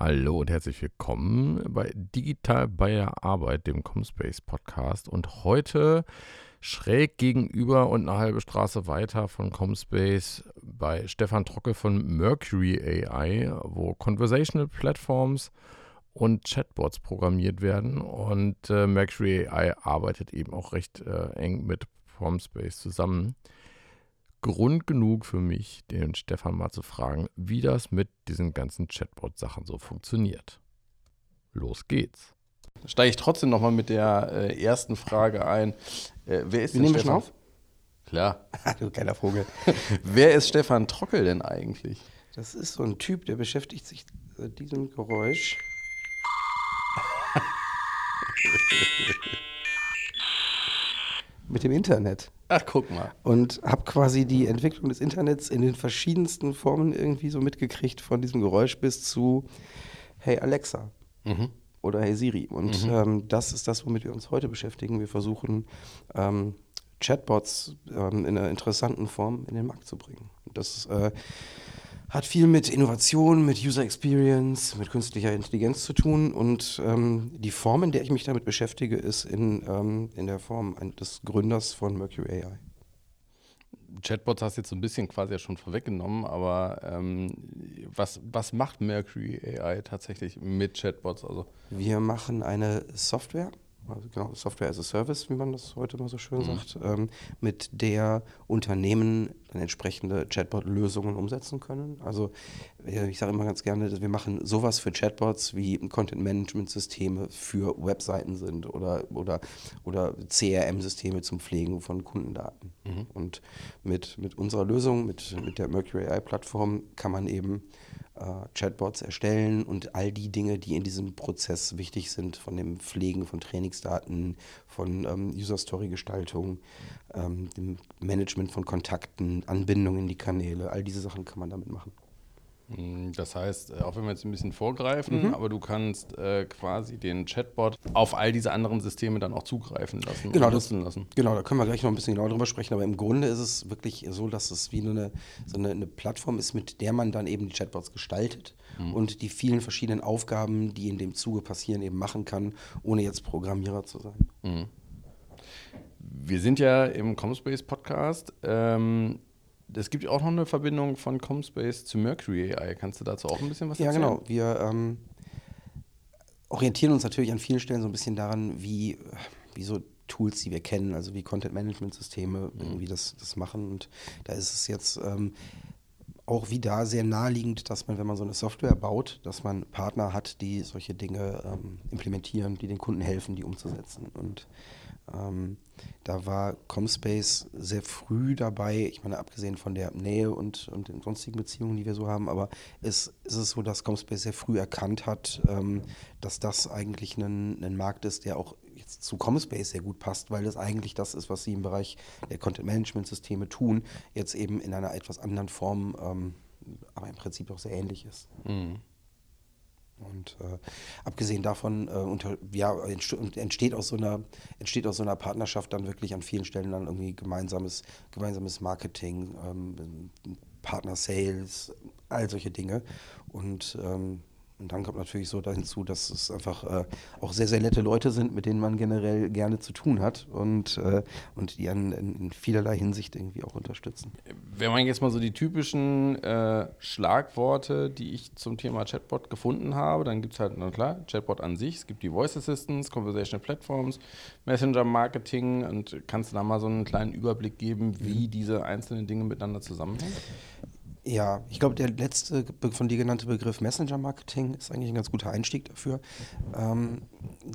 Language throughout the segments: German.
Hallo und herzlich willkommen bei Digital bei der Arbeit, dem Comspace Podcast. Und heute schräg gegenüber und eine halbe Straße weiter von Comspace bei Stefan Trocke von Mercury AI, wo Conversational Platforms und Chatbots programmiert werden. Und äh, Mercury AI arbeitet eben auch recht äh, eng mit Comspace zusammen. Grund genug für mich, den Stefan mal zu fragen, wie das mit diesen ganzen Chatbot-Sachen so funktioniert. Los geht's. Steige ich trotzdem nochmal mit der äh, ersten Frage ein. Äh, wer ist Wir nehmen wir schon auf? Klar. du geiler Vogel. wer ist Stefan Trockel denn eigentlich? Das ist so ein Typ, der beschäftigt sich mit diesem Geräusch. mit dem Internet. Ach, guck mal. Und habe quasi die Entwicklung des Internets in den verschiedensten Formen irgendwie so mitgekriegt, von diesem Geräusch bis zu Hey Alexa Mhm. oder Hey Siri. Und Mhm. ähm, das ist das, womit wir uns heute beschäftigen. Wir versuchen ähm, Chatbots ähm, in einer interessanten Form in den Markt zu bringen. Und das äh, hat viel mit Innovation, mit User Experience, mit künstlicher Intelligenz zu tun. Und ähm, die Form, in der ich mich damit beschäftige, ist in, ähm, in der Form des Gründers von Mercury AI. Chatbots hast du jetzt so ein bisschen quasi ja schon vorweggenommen, aber ähm, was, was macht Mercury AI tatsächlich mit Chatbots? Also, Wir machen eine Software, also genau, Software as a Service, wie man das heute mal so schön sagt, ähm, mit der Unternehmen dann entsprechende Chatbot-Lösungen umsetzen können. Also äh, ich sage immer ganz gerne, dass wir machen sowas für Chatbots wie Content-Management-Systeme für Webseiten sind oder, oder, oder CRM-Systeme zum Pflegen von Kundendaten. Und mit, mit unserer Lösung, mit, mit der Mercury AI-Plattform, kann man eben Chatbots erstellen und all die Dinge, die in diesem Prozess wichtig sind, von dem Pflegen von Trainingsdaten, von ähm, User-Story-Gestaltung, ähm, dem Management von Kontakten, Anbindung in die Kanäle, all diese Sachen kann man damit machen. Mh, das heißt, äh, auch wenn wir jetzt ein bisschen vorgreifen, aber du kannst äh, quasi den Chatbot auf all diese anderen Systeme dann auch zugreifen lassen Genau, und das- nutzen lassen. Genau, da können wir gleich noch ein bisschen genauer drüber sprechen, aber im Grunde ist es wirklich so, dass es wie eine, so eine, eine Plattform ist, mit der man dann eben die Chatbots gestaltet und die vielen verschiedenen Aufgaben, die in dem Zuge passieren, eben machen kann, ohne jetzt Programmierer zu sein. Wir sind ja im Comspace Podcast. Ähm, es gibt auch noch eine Verbindung von Comspace zu Mercury AI. Kannst du dazu auch ein bisschen was Ja, erzählen? genau. Wir ähm, orientieren uns natürlich an vielen Stellen so ein bisschen daran, wie, wie so Tools, die wir kennen, also wie Content-Management-Systeme irgendwie das, das machen. Und da ist es jetzt ähm, auch wie da sehr naheliegend, dass man, wenn man so eine Software baut, dass man Partner hat, die solche Dinge ähm, implementieren, die den Kunden helfen, die umzusetzen. Und ähm, da war Comspace sehr früh dabei, ich meine, abgesehen von der Nähe und, und den sonstigen Beziehungen, die wir so haben, aber es ist es so, dass Comspace sehr früh erkannt hat, ähm, dass das eigentlich ein, ein Markt ist, der auch jetzt zu Comspace sehr gut passt, weil das eigentlich das ist, was sie im Bereich der Content-Management-Systeme tun, jetzt eben in einer etwas anderen Form, ähm, aber im Prinzip auch sehr ähnlich ist. Und äh, abgesehen davon äh, unter, ja, entsteht aus so einer entsteht aus so einer Partnerschaft dann wirklich an vielen Stellen dann irgendwie gemeinsames gemeinsames Marketing, ähm, Partner Sales, all solche Dinge. Und ähm, und dann kommt natürlich so hinzu, dass es einfach äh, auch sehr, sehr nette Leute sind, mit denen man generell gerne zu tun hat und, äh, und die einen in, in vielerlei Hinsicht irgendwie auch unterstützen. Wenn man jetzt mal so die typischen äh, Schlagworte, die ich zum Thema Chatbot gefunden habe, dann gibt es halt, na klar, Chatbot an sich, es gibt die Voice Assistants, Conversational Platforms, Messenger Marketing und kannst du da mal so einen kleinen Überblick geben, wie diese einzelnen Dinge miteinander zusammenhängen? Ja, ich glaube, der letzte von dir genannte Begriff Messenger-Marketing ist eigentlich ein ganz guter Einstieg dafür. Ähm,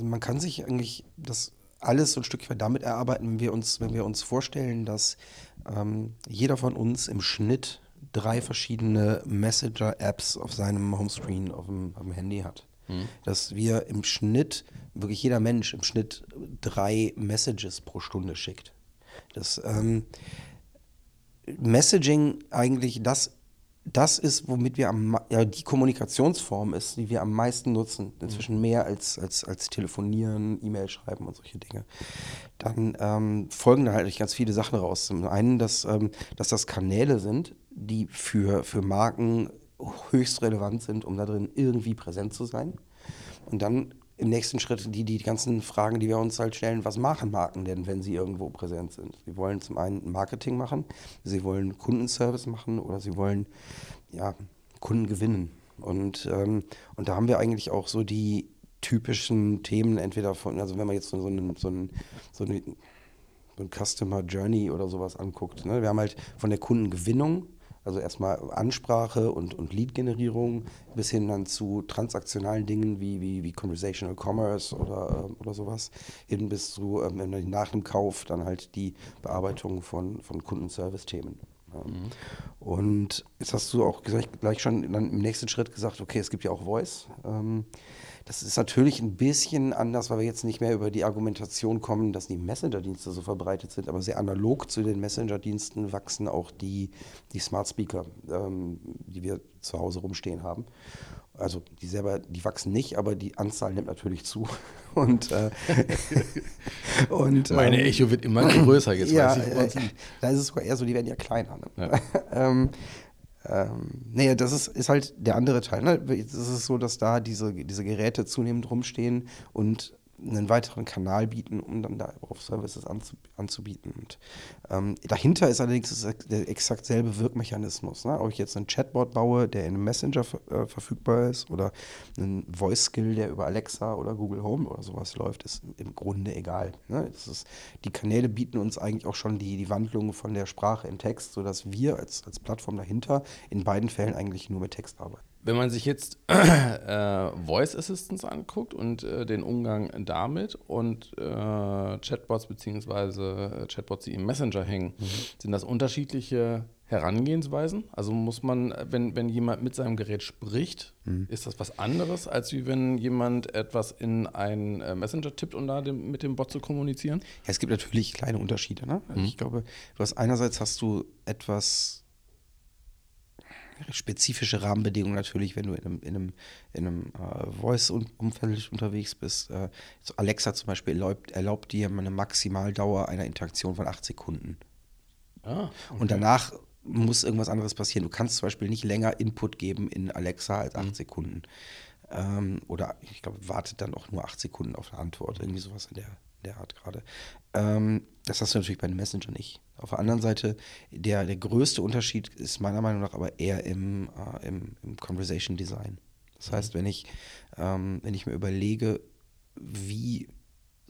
man kann sich eigentlich das alles so ein Stück weit damit erarbeiten, wenn wir uns, wenn wir uns vorstellen, dass ähm, jeder von uns im Schnitt drei verschiedene Messenger-Apps auf seinem Homescreen auf dem, auf dem Handy hat. Dass wir im Schnitt, wirklich jeder Mensch im Schnitt drei Messages pro Stunde schickt. Das, ähm, Messaging eigentlich das, das ist, womit wir am, ja, die Kommunikationsform ist, die wir am meisten nutzen. Inzwischen mehr als, als, als telefonieren, E-Mail schreiben und solche Dinge. Dann ähm, folgen da halt ganz viele Sachen raus. Zum einen, dass, ähm, dass das Kanäle sind, die für, für Marken höchst relevant sind, um da drin irgendwie präsent zu sein. Und dann im nächsten Schritt die, die ganzen Fragen, die wir uns halt stellen, was machen Marken denn, wenn sie irgendwo präsent sind? Sie wollen zum einen Marketing machen, sie wollen Kundenservice machen oder sie wollen ja, Kunden gewinnen. Und, ähm, und da haben wir eigentlich auch so die typischen Themen, entweder von, also wenn man jetzt so, so, einen, so, einen, so, eine, so ein Customer Journey oder sowas anguckt. Ne? Wir haben halt von der Kundengewinnung also erstmal Ansprache und, und Lead-Generierung bis hin dann zu transaktionalen Dingen wie, wie, wie Conversational Commerce oder, ähm, oder sowas, hin bis zu ähm, nach dem Kauf dann halt die Bearbeitung von, von Kundenservice-Themen. Mhm. Und jetzt hast du auch gleich, gleich schon dann im nächsten Schritt gesagt, okay, es gibt ja auch Voice. Ähm, das ist natürlich ein bisschen anders, weil wir jetzt nicht mehr über die Argumentation kommen, dass die Messenger-Dienste so verbreitet sind, aber sehr analog zu den Messenger-Diensten wachsen auch die, die Smart Speaker, ähm, die wir zu Hause rumstehen haben. Also die selber, die wachsen nicht, aber die Anzahl nimmt natürlich zu. Und, äh, und meine ähm, Echo wird immer größer jetzt. Ja, weiß ich, äh, da ist es sogar eher so, die werden ja kleiner. Ne? Ja. ähm, ähm, nee, das ist, ist halt der andere Teil. Ne? Es ist so, dass da diese, diese Geräte zunehmend rumstehen und einen weiteren Kanal bieten, um dann da auf Services anzubieten. Und ähm, dahinter ist allerdings der exakt selbe Wirkmechanismus. Ne? Ob ich jetzt einen Chatbot baue, der in einem Messenger äh, verfügbar ist, oder einen Voice-Skill, der über Alexa oder Google Home oder sowas läuft, ist im Grunde egal. Ne? Ist, die Kanäle bieten uns eigentlich auch schon die, die Wandlung von der Sprache in Text, sodass wir als, als Plattform dahinter in beiden Fällen eigentlich nur mit Text arbeiten. Wenn man sich jetzt äh, Voice Assistance anguckt und äh, den Umgang damit und äh, Chatbots bzw. Chatbots, die im Messenger hängen, mhm. sind das unterschiedliche Herangehensweisen? Also muss man, wenn, wenn jemand mit seinem Gerät spricht, mhm. ist das was anderes, als wie wenn jemand etwas in einen äh, Messenger tippt, um da dem, mit dem Bot zu kommunizieren? Ja, es gibt natürlich kleine Unterschiede. Ne? Also mhm. Ich glaube, du hast einerseits hast du etwas spezifische Rahmenbedingungen natürlich, wenn du in einem, in einem, in einem äh, Voice-Umfeld unterwegs bist. Äh, Alexa zum Beispiel erlaubt, erlaubt dir eine Maximaldauer einer Interaktion von acht Sekunden. Ah, okay. Und danach muss irgendwas anderes passieren. Du kannst zum Beispiel nicht länger Input geben in Alexa als acht mhm. Sekunden. Ähm, oder ich glaube, wartet dann auch nur acht Sekunden auf eine Antwort. Irgendwie sowas in der, der Art gerade. Ähm, das hast du natürlich bei einem Messenger nicht. Auf der anderen Seite, der, der größte Unterschied ist meiner Meinung nach aber eher im, äh, im, im, Conversation Design. Das heißt, wenn ich, ähm, wenn ich mir überlege, wie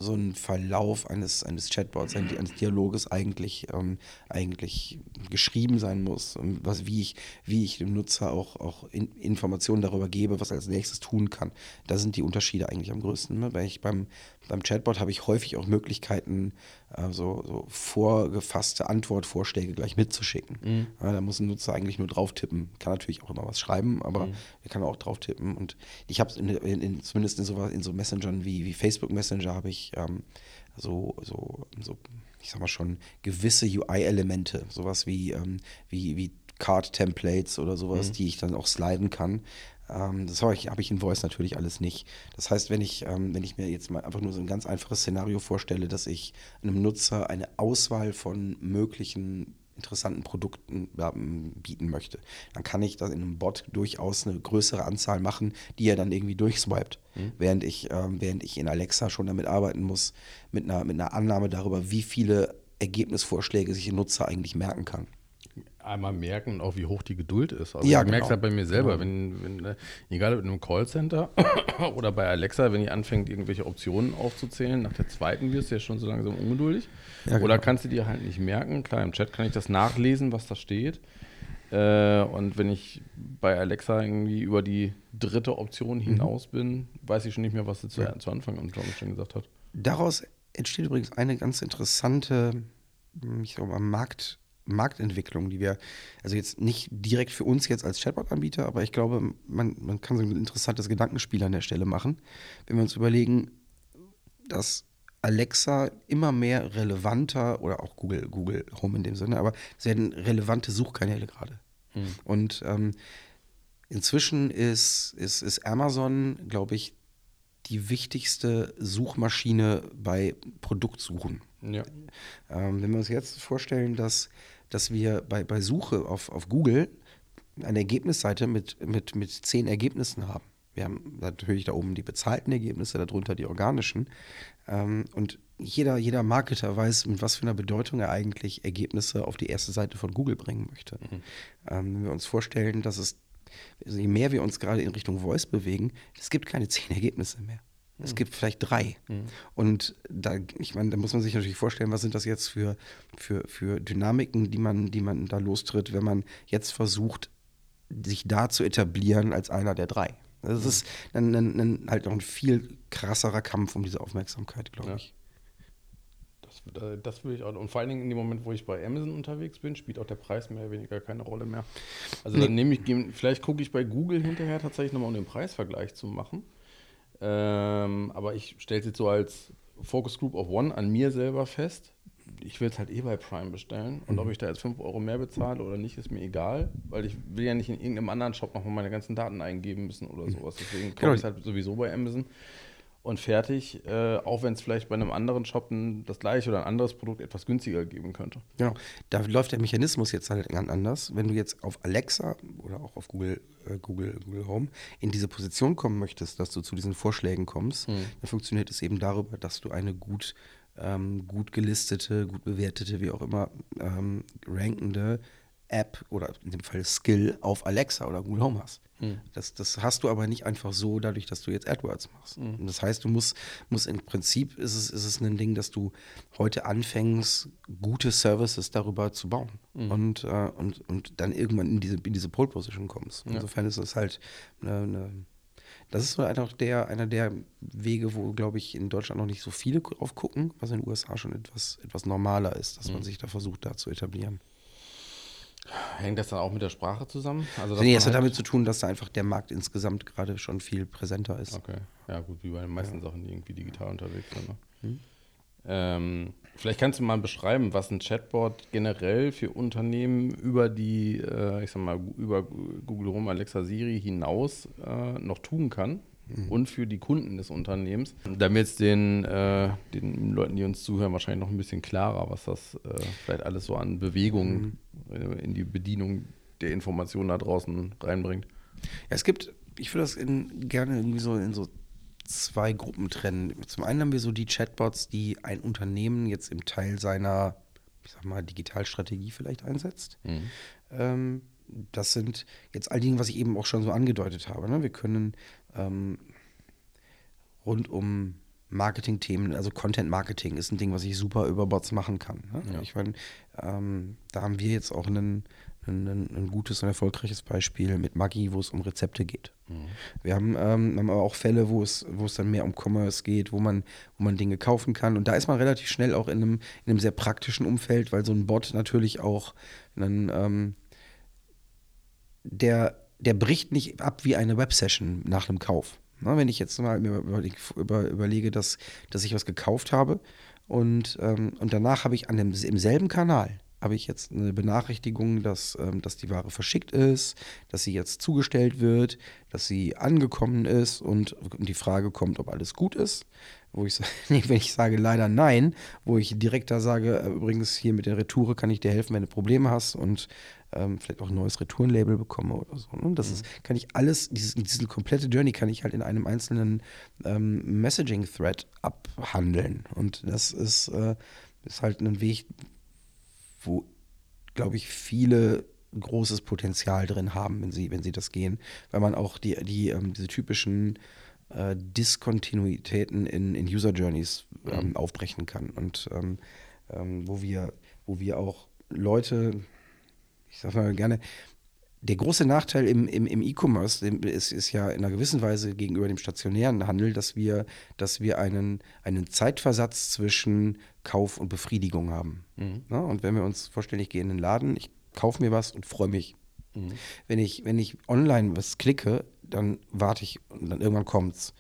so ein Verlauf eines, eines Chatbots, eines Dialoges eigentlich, ähm, eigentlich geschrieben sein muss. Was, wie, ich, wie ich dem Nutzer auch, auch in, Informationen darüber gebe, was er als nächstes tun kann. Da sind die Unterschiede eigentlich am größten. Ne? Weil ich beim, beim Chatbot habe ich häufig auch Möglichkeiten, äh, so, so, vorgefasste Antwortvorschläge gleich mitzuschicken. Mhm. Ja, da muss ein Nutzer eigentlich nur drauf tippen. Kann natürlich auch immer was schreiben, aber mhm. er kann auch drauf tippen. Und ich habe es in, in, in, zumindest in so, in so Messengern wie, wie Facebook Messenger habe ich ähm, so, so, so, ich sag mal schon, gewisse UI-Elemente, sowas wie, ähm, wie, wie Card-Templates oder sowas, mhm. die ich dann auch sliden kann. Ähm, das habe ich, hab ich in Voice natürlich alles nicht. Das heißt, wenn ich, ähm, wenn ich mir jetzt mal einfach nur so ein ganz einfaches Szenario vorstelle, dass ich einem Nutzer eine Auswahl von möglichen interessanten Produkten bieten möchte, dann kann ich das in einem Bot durchaus eine größere Anzahl machen, die er dann irgendwie durchswiped. Mhm. Während, ich, ähm, während ich in Alexa schon damit arbeiten muss, mit einer, mit einer Annahme darüber, wie viele Ergebnisvorschläge sich ein Nutzer eigentlich merken kann einmal merken, auch wie hoch die Geduld ist. Also ja, ich genau. merke es halt bei mir selber, wenn, wenn, ne, egal ob in einem Callcenter oder bei Alexa, wenn die anfängt, irgendwelche Optionen aufzuzählen, nach der zweiten wirst du ja schon so langsam ungeduldig. Ja, genau. Oder kannst du dir halt nicht merken. Klar, im Chat kann ich das nachlesen, was da steht. Äh, und wenn ich bei Alexa irgendwie über die dritte Option mhm. hinaus mhm. bin, weiß ich schon nicht mehr, was sie zu, ja. zu Anfang an schon gesagt hat. Daraus entsteht übrigens eine ganz interessante, ich glaube, Markt- Marktentwicklung, die wir, also jetzt nicht direkt für uns jetzt als Chatbot-Anbieter, aber ich glaube, man, man kann so ein interessantes Gedankenspiel an der Stelle machen, wenn wir uns überlegen, dass Alexa immer mehr relevanter oder auch Google, Google Home in dem Sinne, aber es werden relevante Suchkanäle gerade. Hm. Und ähm, inzwischen ist, ist, ist Amazon, glaube ich, die wichtigste Suchmaschine bei Produktsuchen. Ja. Ähm, wenn wir uns jetzt vorstellen, dass dass wir bei, bei Suche auf, auf Google eine Ergebnisseite mit, mit, mit zehn Ergebnissen haben. Wir haben natürlich da oben die bezahlten Ergebnisse, darunter die organischen. Ähm, und jeder, jeder Marketer weiß, mit was für einer Bedeutung er eigentlich Ergebnisse auf die erste Seite von Google bringen möchte. Mhm. Ähm, wenn wir uns vorstellen, dass es, also je mehr wir uns gerade in Richtung Voice bewegen, es gibt keine zehn Ergebnisse mehr. Es gibt vielleicht drei. Mhm. Und da, ich meine, da muss man sich natürlich vorstellen, was sind das jetzt für, für, für Dynamiken, die man, die man da lostritt, wenn man jetzt versucht, sich da zu etablieren als einer der drei. Das mhm. ist dann, dann, dann, halt noch ein viel krasserer Kampf um diese Aufmerksamkeit, glaube ja. ich. Das, das will ich auch. Und vor allen Dingen in dem Moment, wo ich bei Amazon unterwegs bin, spielt auch der Preis mehr oder weniger keine Rolle mehr. Also nee. dann nehme ich, vielleicht gucke ich bei Google hinterher tatsächlich nochmal, um den Preisvergleich zu machen. Ähm, aber ich stelle es jetzt so als Focus Group of One an mir selber fest. Ich will es halt eh bei Prime bestellen. Und mhm. ob ich da jetzt 5 Euro mehr bezahle oder nicht, ist mir egal. Weil ich will ja nicht in irgendeinem anderen Shop nochmal meine ganzen Daten eingeben müssen oder mhm. sowas. Deswegen kaufe genau. ich es halt sowieso bei Amazon und fertig, äh, auch wenn es vielleicht bei einem anderen Shop das gleiche oder ein anderes Produkt etwas günstiger geben könnte. Genau, da läuft der Mechanismus jetzt halt ganz anders. Wenn du jetzt auf Alexa oder auch auf Google, äh, Google, Google Home in diese Position kommen möchtest, dass du zu diesen Vorschlägen kommst, mhm. dann funktioniert es eben darüber, dass du eine gut, ähm, gut gelistete, gut bewertete, wie auch immer, ähm, rankende App oder in dem Fall Skill auf Alexa oder Google Home hast. Mhm. Das, das hast du aber nicht einfach so, dadurch, dass du jetzt AdWords machst. Mhm. Das heißt, du musst, musst im Prinzip ist es, ist es ein Ding, dass du heute anfängst, gute Services darüber zu bauen mhm. und, äh, und, und dann irgendwann in diese, in diese Pole Position kommst. Ja. Insofern ist es halt eine, eine das ist so einer der, einer der Wege, wo, glaube ich, in Deutschland noch nicht so viele drauf gucken, was in den USA schon etwas, etwas normaler ist, dass man mhm. sich da versucht, da zu etablieren. Hängt das dann auch mit der Sprache zusammen? Also, nee, es hat halt damit zu tun, dass da einfach der Markt insgesamt gerade schon viel präsenter ist. Okay, ja gut, wie bei den meisten ja. Sachen, die irgendwie digital unterwegs sind. Ne? Hm? Ähm, vielleicht kannst du mal beschreiben, was ein Chatbot generell für Unternehmen über die, äh, ich sag mal, über Google Home, Alexa, Siri hinaus äh, noch tun kann mhm. und für die Kunden des Unternehmens. Damit es den, äh, den Leuten, die uns zuhören, wahrscheinlich noch ein bisschen klarer, was das äh, vielleicht alles so an Bewegungen mhm. in die Bedienung der Informationen da draußen reinbringt. Ja, es gibt, ich würde das in, gerne irgendwie so in so zwei Gruppen trennen. Zum einen haben wir so die Chatbots, die ein Unternehmen jetzt im Teil seiner, ich sag mal, Digitalstrategie vielleicht einsetzt. Mhm. Ähm, das sind jetzt all die, was ich eben auch schon so angedeutet habe. Ne? Wir können ähm, rund um Marketing-Themen, also Content-Marketing ist ein Ding, was ich super über Bots machen kann. Ne? Ja. Ich meine, ähm, da haben wir jetzt auch einen, ein, ein, gutes und erfolgreiches Beispiel mit Maggi, wo es um Rezepte geht. Mhm. Wir haben, ähm, haben aber auch Fälle, wo es, wo es dann mehr um Commerce geht, wo man, wo man Dinge kaufen kann. Und da ist man relativ schnell auch in einem, in einem sehr praktischen Umfeld, weil so ein Bot natürlich auch einen, ähm, der der bricht nicht ab wie eine Websession nach einem Kauf. Na, wenn ich jetzt mal mir über, überlege, dass, dass ich was gekauft habe und, ähm, und danach habe ich an dem, im selben Kanal habe ich jetzt eine Benachrichtigung, dass, ähm, dass die Ware verschickt ist, dass sie jetzt zugestellt wird, dass sie angekommen ist und, die Frage kommt, ob alles gut ist. Wo ich, wenn ich sage leider nein, wo ich direkt da sage, äh, übrigens hier mit der Retoure kann ich dir helfen, wenn du Probleme hast und ähm, vielleicht auch ein neues Retourenlabel bekomme oder so. Ne? Das mhm. ist, kann ich alles, dieses, diese komplette Journey kann ich halt in einem einzelnen ähm, Messaging-Thread abhandeln. Und das ist, äh, ist halt ein Weg, wo, glaube ich, viele großes Potenzial drin haben, wenn sie, wenn sie das gehen, weil man auch die, die ähm, diese typischen äh, Diskontinuitäten in, in User Journeys ähm, mhm. aufbrechen kann und ähm, ähm, wo wir, wo wir auch Leute ich sage mal gerne, der große Nachteil im, im, im E-Commerce ist, ist ja in einer gewissen Weise gegenüber dem stationären Handel, dass wir, dass wir einen, einen Zeitversatz zwischen Kauf und Befriedigung haben. Mhm. Ja, und wenn wir uns vorstellen, ich gehe in den Laden, ich kaufe mir was und freue mich. Mhm. Wenn, ich, wenn ich online was klicke, dann warte ich und dann irgendwann kommt es.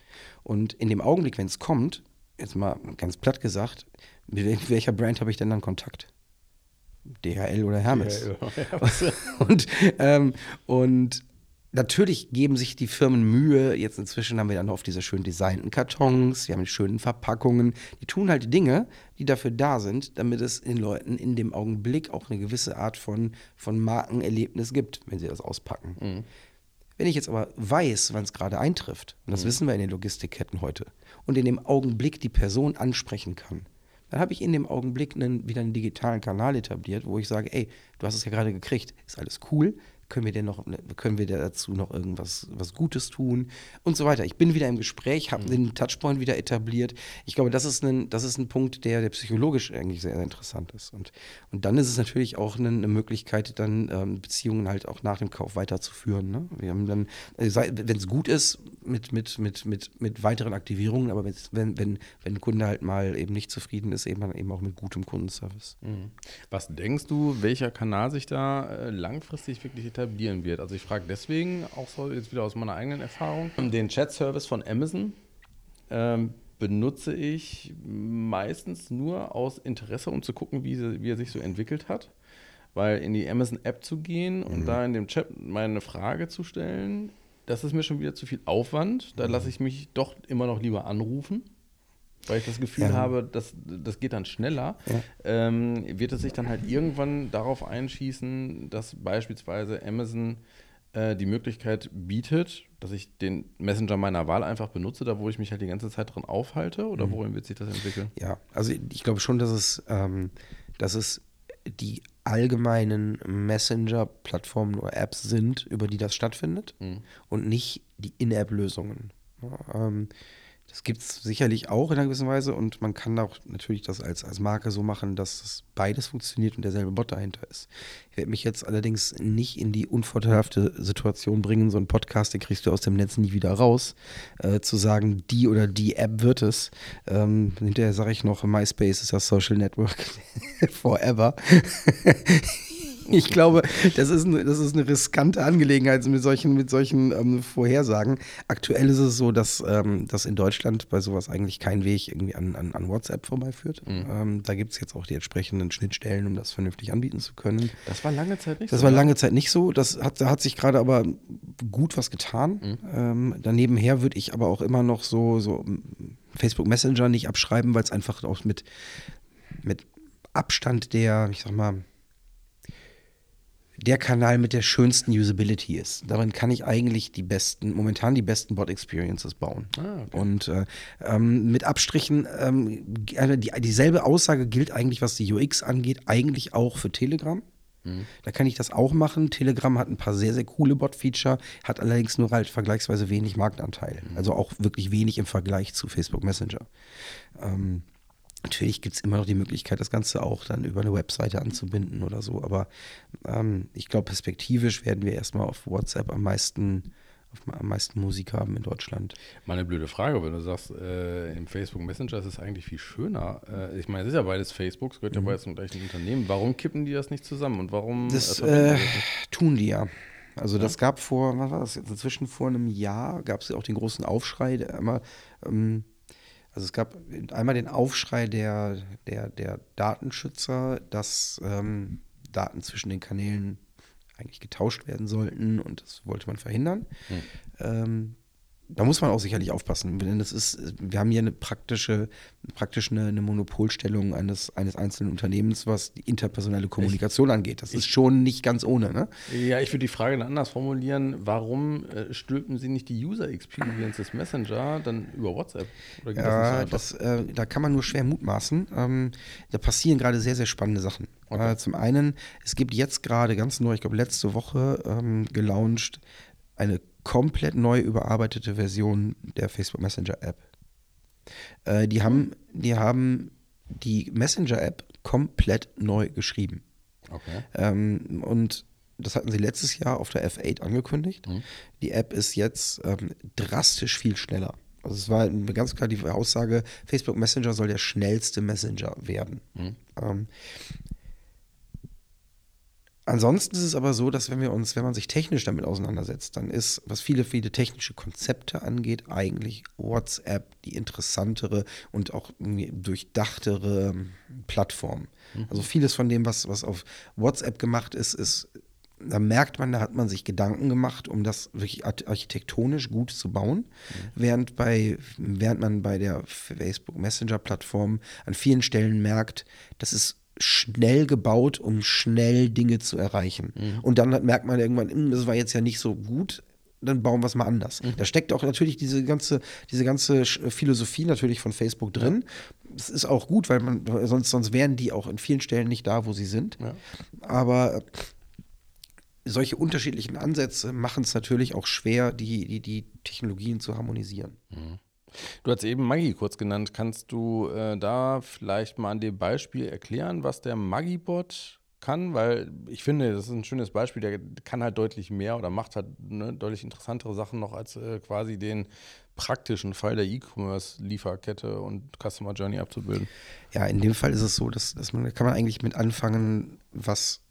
Und in dem Augenblick, wenn es kommt, jetzt mal ganz platt gesagt, mit welcher Brand habe ich denn dann Kontakt? DHL oder Hermes. DHL, und, ähm, und natürlich geben sich die Firmen Mühe. Jetzt inzwischen haben wir dann oft diese schön designten Kartons, wir haben die schönen Verpackungen. Die tun halt Dinge, die dafür da sind, damit es den Leuten in dem Augenblick auch eine gewisse Art von, von Markenerlebnis gibt, wenn sie das auspacken. Mhm. Wenn ich jetzt aber weiß, wann es gerade eintrifft, und das mhm. wissen wir in den Logistikketten heute, und in dem Augenblick die Person ansprechen kann, dann habe ich in dem Augenblick einen, wieder einen digitalen Kanal etabliert, wo ich sage, ey, du hast es ja gerade gekriegt, ist alles cool, können wir dir noch, können wir dazu noch irgendwas was Gutes tun und so weiter. Ich bin wieder im Gespräch, habe mhm. den Touchpoint wieder etabliert. Ich glaube, das ist ein, das ist ein Punkt, der, der psychologisch eigentlich sehr, sehr interessant ist. Und, und dann ist es natürlich auch eine, eine Möglichkeit, dann ähm, Beziehungen halt auch nach dem Kauf weiterzuführen. Ne? Wir haben dann, äh, wenn es gut ist, mit, mit, mit, mit, mit weiteren Aktivierungen, aber wenn, wenn, wenn ein Kunde halt mal eben nicht zufrieden ist, eben dann eben auch mit gutem Kundenservice. Mhm. Was denkst du, welcher Kanal sich da äh, langfristig wirklich etabliert? Etablieren wird. Also ich frage deswegen, auch so jetzt wieder aus meiner eigenen Erfahrung, den Chat-Service von Amazon ähm, benutze ich meistens nur aus Interesse, um zu gucken, wie, sie, wie er sich so entwickelt hat. Weil in die Amazon-App zu gehen und mhm. da in dem Chat meine Frage zu stellen, das ist mir schon wieder zu viel Aufwand. Da mhm. lasse ich mich doch immer noch lieber anrufen weil ich das Gefühl ja. habe, dass, das geht dann schneller, ja. ähm, wird es sich dann halt irgendwann darauf einschießen, dass beispielsweise Amazon äh, die Möglichkeit bietet, dass ich den Messenger meiner Wahl einfach benutze, da wo ich mich halt die ganze Zeit drin aufhalte? Oder mhm. worin wird sich das entwickeln? Ja, also ich glaube schon, dass es, ähm, dass es die allgemeinen Messenger-Plattformen oder Apps sind, über die das stattfindet mhm. und nicht die In-App-Lösungen. Ja, ähm, das gibt es sicherlich auch in einer gewissen Weise und man kann auch natürlich das als, als Marke so machen, dass das beides funktioniert und derselbe Bot dahinter ist. Ich werde mich jetzt allerdings nicht in die unvorteilhafte Situation bringen, so ein Podcast, den kriegst du aus dem Netz nie wieder raus, äh, zu sagen, die oder die App wird es. Ähm, hinterher sage ich noch, MySpace ist das Social Network forever. Ich glaube, das ist, eine, das ist eine riskante Angelegenheit mit solchen, mit solchen ähm, Vorhersagen. Aktuell ist es so, dass, ähm, dass in Deutschland bei sowas eigentlich kein Weg irgendwie an, an, an WhatsApp vorbeiführt. Mhm. Ähm, da gibt es jetzt auch die entsprechenden Schnittstellen, um das vernünftig anbieten zu können. Das war lange Zeit nicht das so. Das war lange Zeit nicht so. Das hat, da hat sich gerade aber gut was getan. Mhm. Ähm, danebenher würde ich aber auch immer noch so, so Facebook Messenger nicht abschreiben, weil es einfach auch mit, mit Abstand der, ich sag mal, der Kanal mit der schönsten Usability ist. Darin kann ich eigentlich die besten, momentan die besten Bot-Experiences bauen. Ah, okay. Und äh, ähm, mit Abstrichen, ähm, die, dieselbe Aussage gilt eigentlich, was die UX angeht, eigentlich auch für Telegram. Mhm. Da kann ich das auch machen. Telegram hat ein paar sehr, sehr coole Bot-Feature, hat allerdings nur halt vergleichsweise wenig Marktanteil. Mhm. Also auch wirklich wenig im Vergleich zu Facebook Messenger. Ähm, Natürlich gibt es immer noch die Möglichkeit, das Ganze auch dann über eine Webseite anzubinden oder so. Aber ähm, ich glaube, perspektivisch werden wir erstmal auf WhatsApp am meisten, auf, am meisten Musik haben in Deutschland. Mal eine blöde Frage, wenn du sagst, äh, im Facebook Messenger ist es eigentlich viel schöner. Äh, ich meine, es ist ja beides Facebook, es gehört mhm. ja beides zum gleichen Unternehmen. Warum kippen die das nicht zusammen und warum? Das, äh, tun die ja. Also das gab vor, was war das jetzt, inzwischen vor einem Jahr, gab es ja auch den großen Aufschrei, der immer ähm, also es gab einmal den Aufschrei der, der, der Datenschützer, dass ähm, Daten zwischen den Kanälen eigentlich getauscht werden sollten und das wollte man verhindern. Hm. Ähm, da muss man auch sicherlich aufpassen, denn das ist, wir haben hier eine praktische, praktisch eine, eine Monopolstellung eines, eines einzelnen Unternehmens, was die interpersonelle Kommunikation ich, angeht. Das ich, ist schon nicht ganz ohne, ne? Ja, ich würde die Frage anders formulieren. Warum äh, stülpen Sie nicht die User Experience des Messenger dann über WhatsApp? ja, das, äh, da kann man nur schwer mutmaßen. Ähm, da passieren gerade sehr, sehr spannende Sachen. Okay. Äh, zum einen, es gibt jetzt gerade ganz neu, ich glaube letzte Woche ähm, gelauncht, eine komplett neu überarbeitete Version der Facebook Messenger App. Äh, die, haben, die haben die Messenger App komplett neu geschrieben. Okay. Ähm, und das hatten sie letztes Jahr auf der F8 angekündigt. Mhm. Die App ist jetzt ähm, drastisch viel schneller. Also es war ganz klar die Aussage, Facebook Messenger soll der schnellste Messenger werden. Mhm. Ähm, Ansonsten ist es aber so, dass wenn wir uns, wenn man sich technisch damit auseinandersetzt, dann ist, was viele, viele technische Konzepte angeht, eigentlich WhatsApp die interessantere und auch durchdachtere Plattform. Mhm. Also vieles von dem, was, was auf WhatsApp gemacht ist, ist da merkt man, da hat man sich Gedanken gemacht, um das wirklich architektonisch gut zu bauen, mhm. während, bei, während man bei der Facebook Messenger-Plattform an vielen Stellen merkt, das ist schnell gebaut, um schnell Dinge zu erreichen. Mhm. Und dann merkt man irgendwann, hm, das war jetzt ja nicht so gut, dann bauen wir es mal anders. Mhm. Da steckt auch natürlich diese ganze, diese ganze Philosophie natürlich von Facebook drin. Ja. Das ist auch gut, weil man, sonst, sonst wären die auch in vielen Stellen nicht da, wo sie sind. Ja. Aber solche unterschiedlichen Ansätze machen es natürlich auch schwer, die, die, die Technologien zu harmonisieren. Mhm. Du hast eben Maggi kurz genannt. Kannst du äh, da vielleicht mal an dem Beispiel erklären, was der Maggi-Bot kann? Weil ich finde, das ist ein schönes Beispiel, der kann halt deutlich mehr oder macht halt ne, deutlich interessantere Sachen noch als äh, quasi den praktischen Fall der E-Commerce-Lieferkette und Customer Journey abzubilden. Ja, in dem Fall ist es so, dass, dass man, kann man eigentlich mit anfangen, was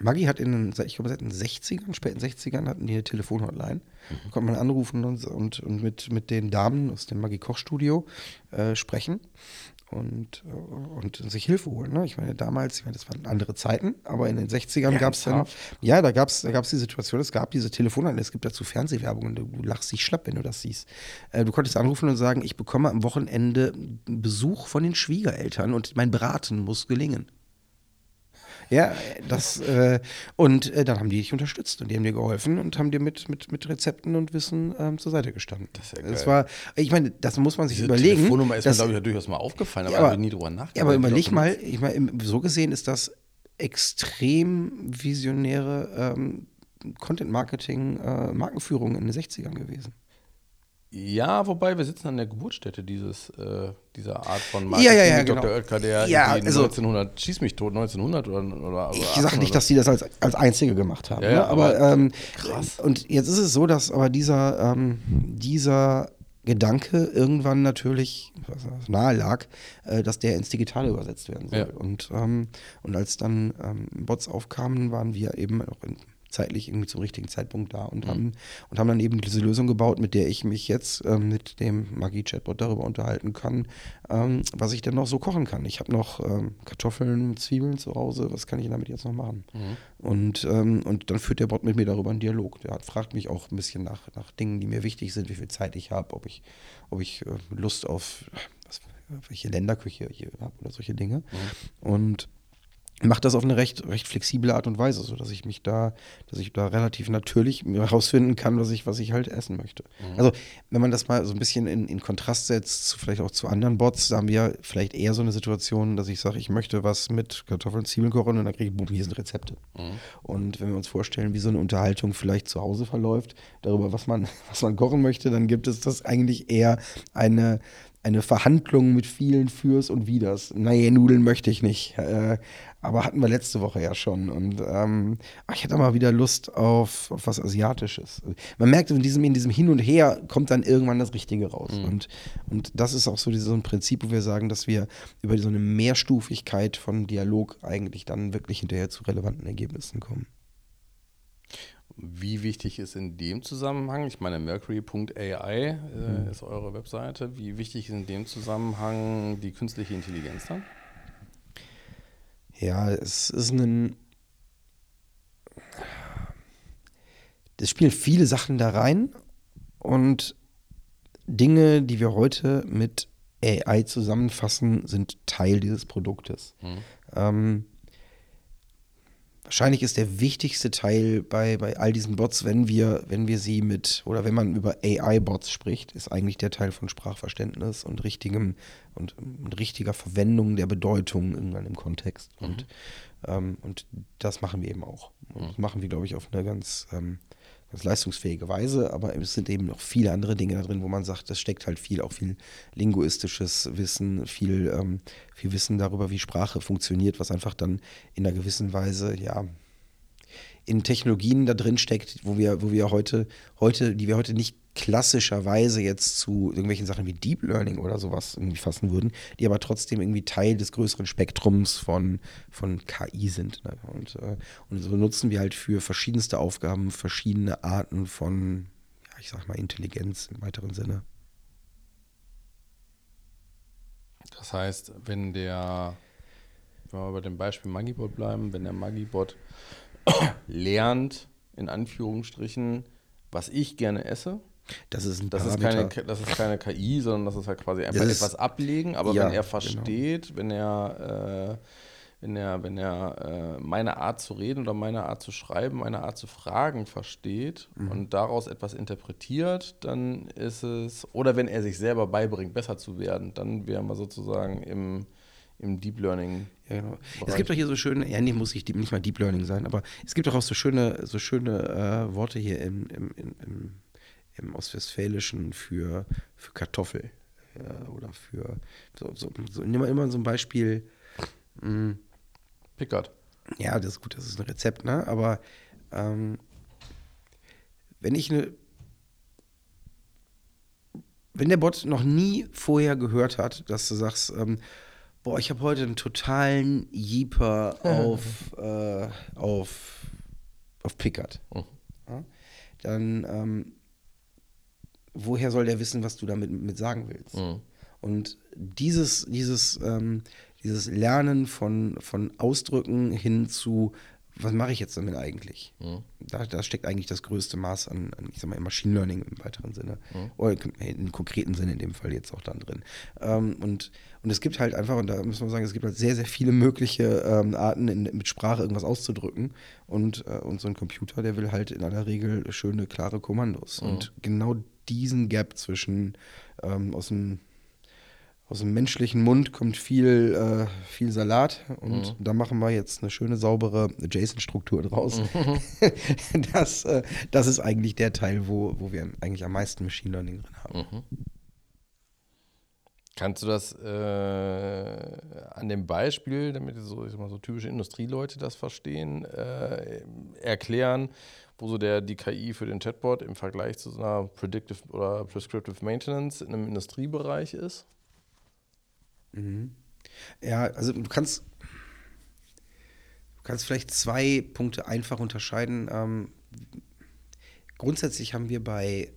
Maggi hat in den, ich glaube, seit den 60ern, späten 60ern hatten die eine Telefonhotline. Mhm. Konnte man anrufen und, und, und mit, mit den Damen aus dem Maggi Kochstudio äh, sprechen und, und sich Hilfe holen. Ne? Ich meine, damals, ich meine, das waren andere Zeiten, aber in den 60ern ja, gab es dann, ja, da gab es da gab's die Situation, es gab diese Telefonanleitung, es gibt dazu Fernsehwerbungen, du, du lachst dich schlapp, wenn du das siehst. Äh, du konntest anrufen und sagen, ich bekomme am Wochenende Besuch von den Schwiegereltern und mein Beraten muss gelingen. Ja, das, äh, und äh, dann haben die dich unterstützt und die haben dir geholfen und haben dir mit, mit, mit Rezepten und Wissen ähm, zur Seite gestanden. Das, ist ja geil. das war, ich meine, das muss man sich Diese überlegen. Die Telefonnummer ist das, mir, glaube ich, ja durchaus mal aufgefallen, aber, ja, aber nie drüber nachgedacht. Ja, aber überleg mal, ich meine, so gesehen ist das extrem visionäre ähm, Content-Marketing, äh, Markenführung in den 60ern gewesen. Ja, wobei wir sitzen an der Geburtsstätte dieses, äh, dieser Art von Marketing ja, ja, ja, mit Dr. Genau. Oetker, der ja, also, 1900, schieß mich tot, 1900 oder, oder Ich sage nicht, dass sie das als, als Einzige gemacht haben. Ja, ne? aber, aber ähm, krass. Und jetzt ist es so, dass aber dieser, ähm, dieser Gedanke irgendwann natürlich nahe lag, äh, dass der ins Digitale übersetzt werden soll. Ja. Und, ähm, und als dann ähm, Bots aufkamen, waren wir eben auch in zeitlich irgendwie zum richtigen Zeitpunkt da und, mhm. haben, und haben dann eben diese Lösung gebaut, mit der ich mich jetzt ähm, mit dem Magie-Chatbot darüber unterhalten kann, ähm, was ich denn noch so kochen kann. Ich habe noch ähm, Kartoffeln, Zwiebeln zu Hause, was kann ich damit jetzt noch machen? Mhm. Und, ähm, und dann führt der Bot mit mir darüber einen Dialog. Der hat, fragt mich auch ein bisschen nach, nach Dingen, die mir wichtig sind, wie viel Zeit ich habe, ob ich, ob ich äh, Lust auf was, welche Länderküche hier habe oder solche Dinge. Mhm. Und mache das auf eine recht, recht flexible Art und Weise, sodass ich mich da, dass ich da relativ natürlich herausfinden kann, was ich, was ich halt essen möchte. Mhm. Also, wenn man das mal so ein bisschen in, in Kontrast setzt, vielleicht auch zu anderen Bots, da haben wir vielleicht eher so eine Situation, dass ich sage, ich möchte was mit Kartoffeln, Zwiebeln kochen und dann kriege ich, boom, hier sind Rezepte. Mhm. Und wenn wir uns vorstellen, wie so eine Unterhaltung vielleicht zu Hause verläuft, darüber, was man, was man kochen möchte, dann gibt es das eigentlich eher eine, eine Verhandlung mit vielen Fürs und Widers. Naja, Nudeln möchte ich nicht. Äh, aber hatten wir letzte Woche ja schon. Und ähm, ich hätte mal wieder Lust auf, auf, was Asiatisches. Man merkt, in diesem, in diesem Hin und Her kommt dann irgendwann das Richtige raus. Mhm. Und, und das ist auch so, so ein Prinzip, wo wir sagen, dass wir über so eine Mehrstufigkeit von Dialog eigentlich dann wirklich hinterher zu relevanten Ergebnissen kommen. Wie wichtig ist in dem Zusammenhang, ich meine, Mercury.ai äh, mhm. ist eure Webseite, wie wichtig ist in dem Zusammenhang die künstliche Intelligenz dann? Ja, es ist ein. Es spielen viele Sachen da rein und Dinge, die wir heute mit AI zusammenfassen, sind Teil dieses Produktes. Mhm. Ähm, wahrscheinlich ist der wichtigste Teil bei, bei all diesen Bots, wenn wir, wenn wir sie mit, oder wenn man über AI-Bots spricht, ist eigentlich der Teil von Sprachverständnis und richtigem und, und richtiger Verwendung der Bedeutung in einem Kontext. Mhm. Und, ähm, und das machen wir eben auch. Und das machen wir, glaube ich, auf eine ganz ähm, ganz leistungsfähige Weise, aber es sind eben noch viele andere Dinge da drin, wo man sagt, das steckt halt viel, auch viel linguistisches Wissen, viel, ähm, viel Wissen darüber, wie Sprache funktioniert, was einfach dann in einer gewissen Weise, ja, in Technologien da drin steckt, wo wir, wo wir heute, heute, die wir heute nicht klassischerweise jetzt zu irgendwelchen Sachen wie Deep Learning oder sowas irgendwie fassen würden, die aber trotzdem irgendwie Teil des größeren Spektrums von, von KI sind. Ne? Und, äh, und so nutzen wir halt für verschiedenste Aufgaben verschiedene Arten von, ja, ich sag mal, Intelligenz im weiteren Sinne. Das heißt, wenn der, wenn wir bei dem Beispiel Magibot bleiben, wenn der Magibot lernt, in Anführungsstrichen, was ich gerne esse. Das ist ein Das ist, keine, das ist keine KI, sondern das ist halt quasi einfach ist- etwas ablegen. Aber ja, wenn er genau. versteht, wenn er, äh, wenn er, wenn er äh, meine Art zu reden oder meine Art zu schreiben, meine Art zu fragen versteht Mhm. und daraus etwas interpretiert, dann ist es, oder wenn er sich selber beibringt, besser zu werden, dann wären wir sozusagen im, im Deep Learning. Ja, genau. Es gibt doch hier so schöne, ja, nee, muss ich nicht mal Deep Learning sein, aber es gibt doch auch so schöne, so schöne äh, Worte hier im, im, im, im, im Ostwestfälischen für, für Kartoffel. Äh, oder für, so, so, so, nimm mal immer so ein Beispiel, mh, Pickard. ja, das ist gut, das ist ein Rezept, ne? Aber ähm, wenn ich eine, wenn der Bot noch nie vorher gehört hat, dass du sagst, ähm, boah, ich habe heute einen totalen Jeeper auf, äh, auf, auf Pickard, Mhm. ja? dann ähm, woher soll der wissen, was du damit mit sagen willst? Mhm. Und dieses, dieses, ähm, dieses Lernen von, von Ausdrücken hin zu, was mache ich jetzt damit eigentlich? Mhm. Da, da steckt eigentlich das größte Maß an, an ich sag mal, im Machine Learning im weiteren Sinne. Oder im konkreten Sinne in dem Fall jetzt auch dann drin. Ähm, und, und es gibt halt einfach, und da muss man sagen, es gibt halt sehr, sehr viele mögliche ähm, Arten, in, mit Sprache irgendwas auszudrücken. Und, äh, und so ein Computer, der will halt in aller Regel schöne, klare Kommandos. Und genau diesen Gap zwischen ähm, aus dem aus dem menschlichen Mund kommt viel, äh, viel Salat und da machen wir jetzt eine schöne, saubere JSON-Struktur draus. das, äh, das ist eigentlich der Teil, wo, wo wir eigentlich am meisten Machine Learning drin haben. Kannst du das äh, an dem Beispiel, damit so, ich sag mal, so typische Industrieleute das verstehen, äh, erklären, wo so der, die KI für den Chatbot im Vergleich zu so einer Predictive oder Prescriptive Maintenance in einem Industriebereich ist? Ja, also du kannst, du kannst vielleicht zwei Punkte einfach unterscheiden. Ähm, grundsätzlich haben wir bei,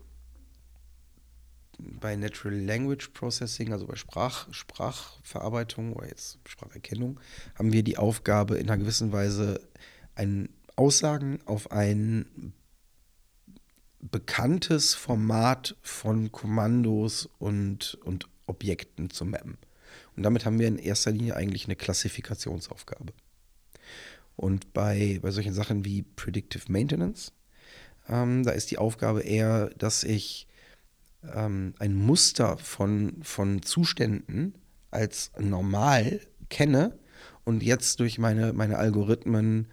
bei Natural Language Processing, also bei Sprach, Sprachverarbeitung oder jetzt Spracherkennung, haben wir die Aufgabe, in einer gewissen Weise ein Aussagen auf ein bekanntes Format von Kommandos und, und Objekten zu mappen. Und damit haben wir in erster Linie eigentlich eine Klassifikationsaufgabe. Und bei, bei solchen Sachen wie Predictive Maintenance, ähm, da ist die Aufgabe eher, dass ich ähm, ein Muster von, von Zuständen als normal kenne und jetzt durch meine, meine Algorithmen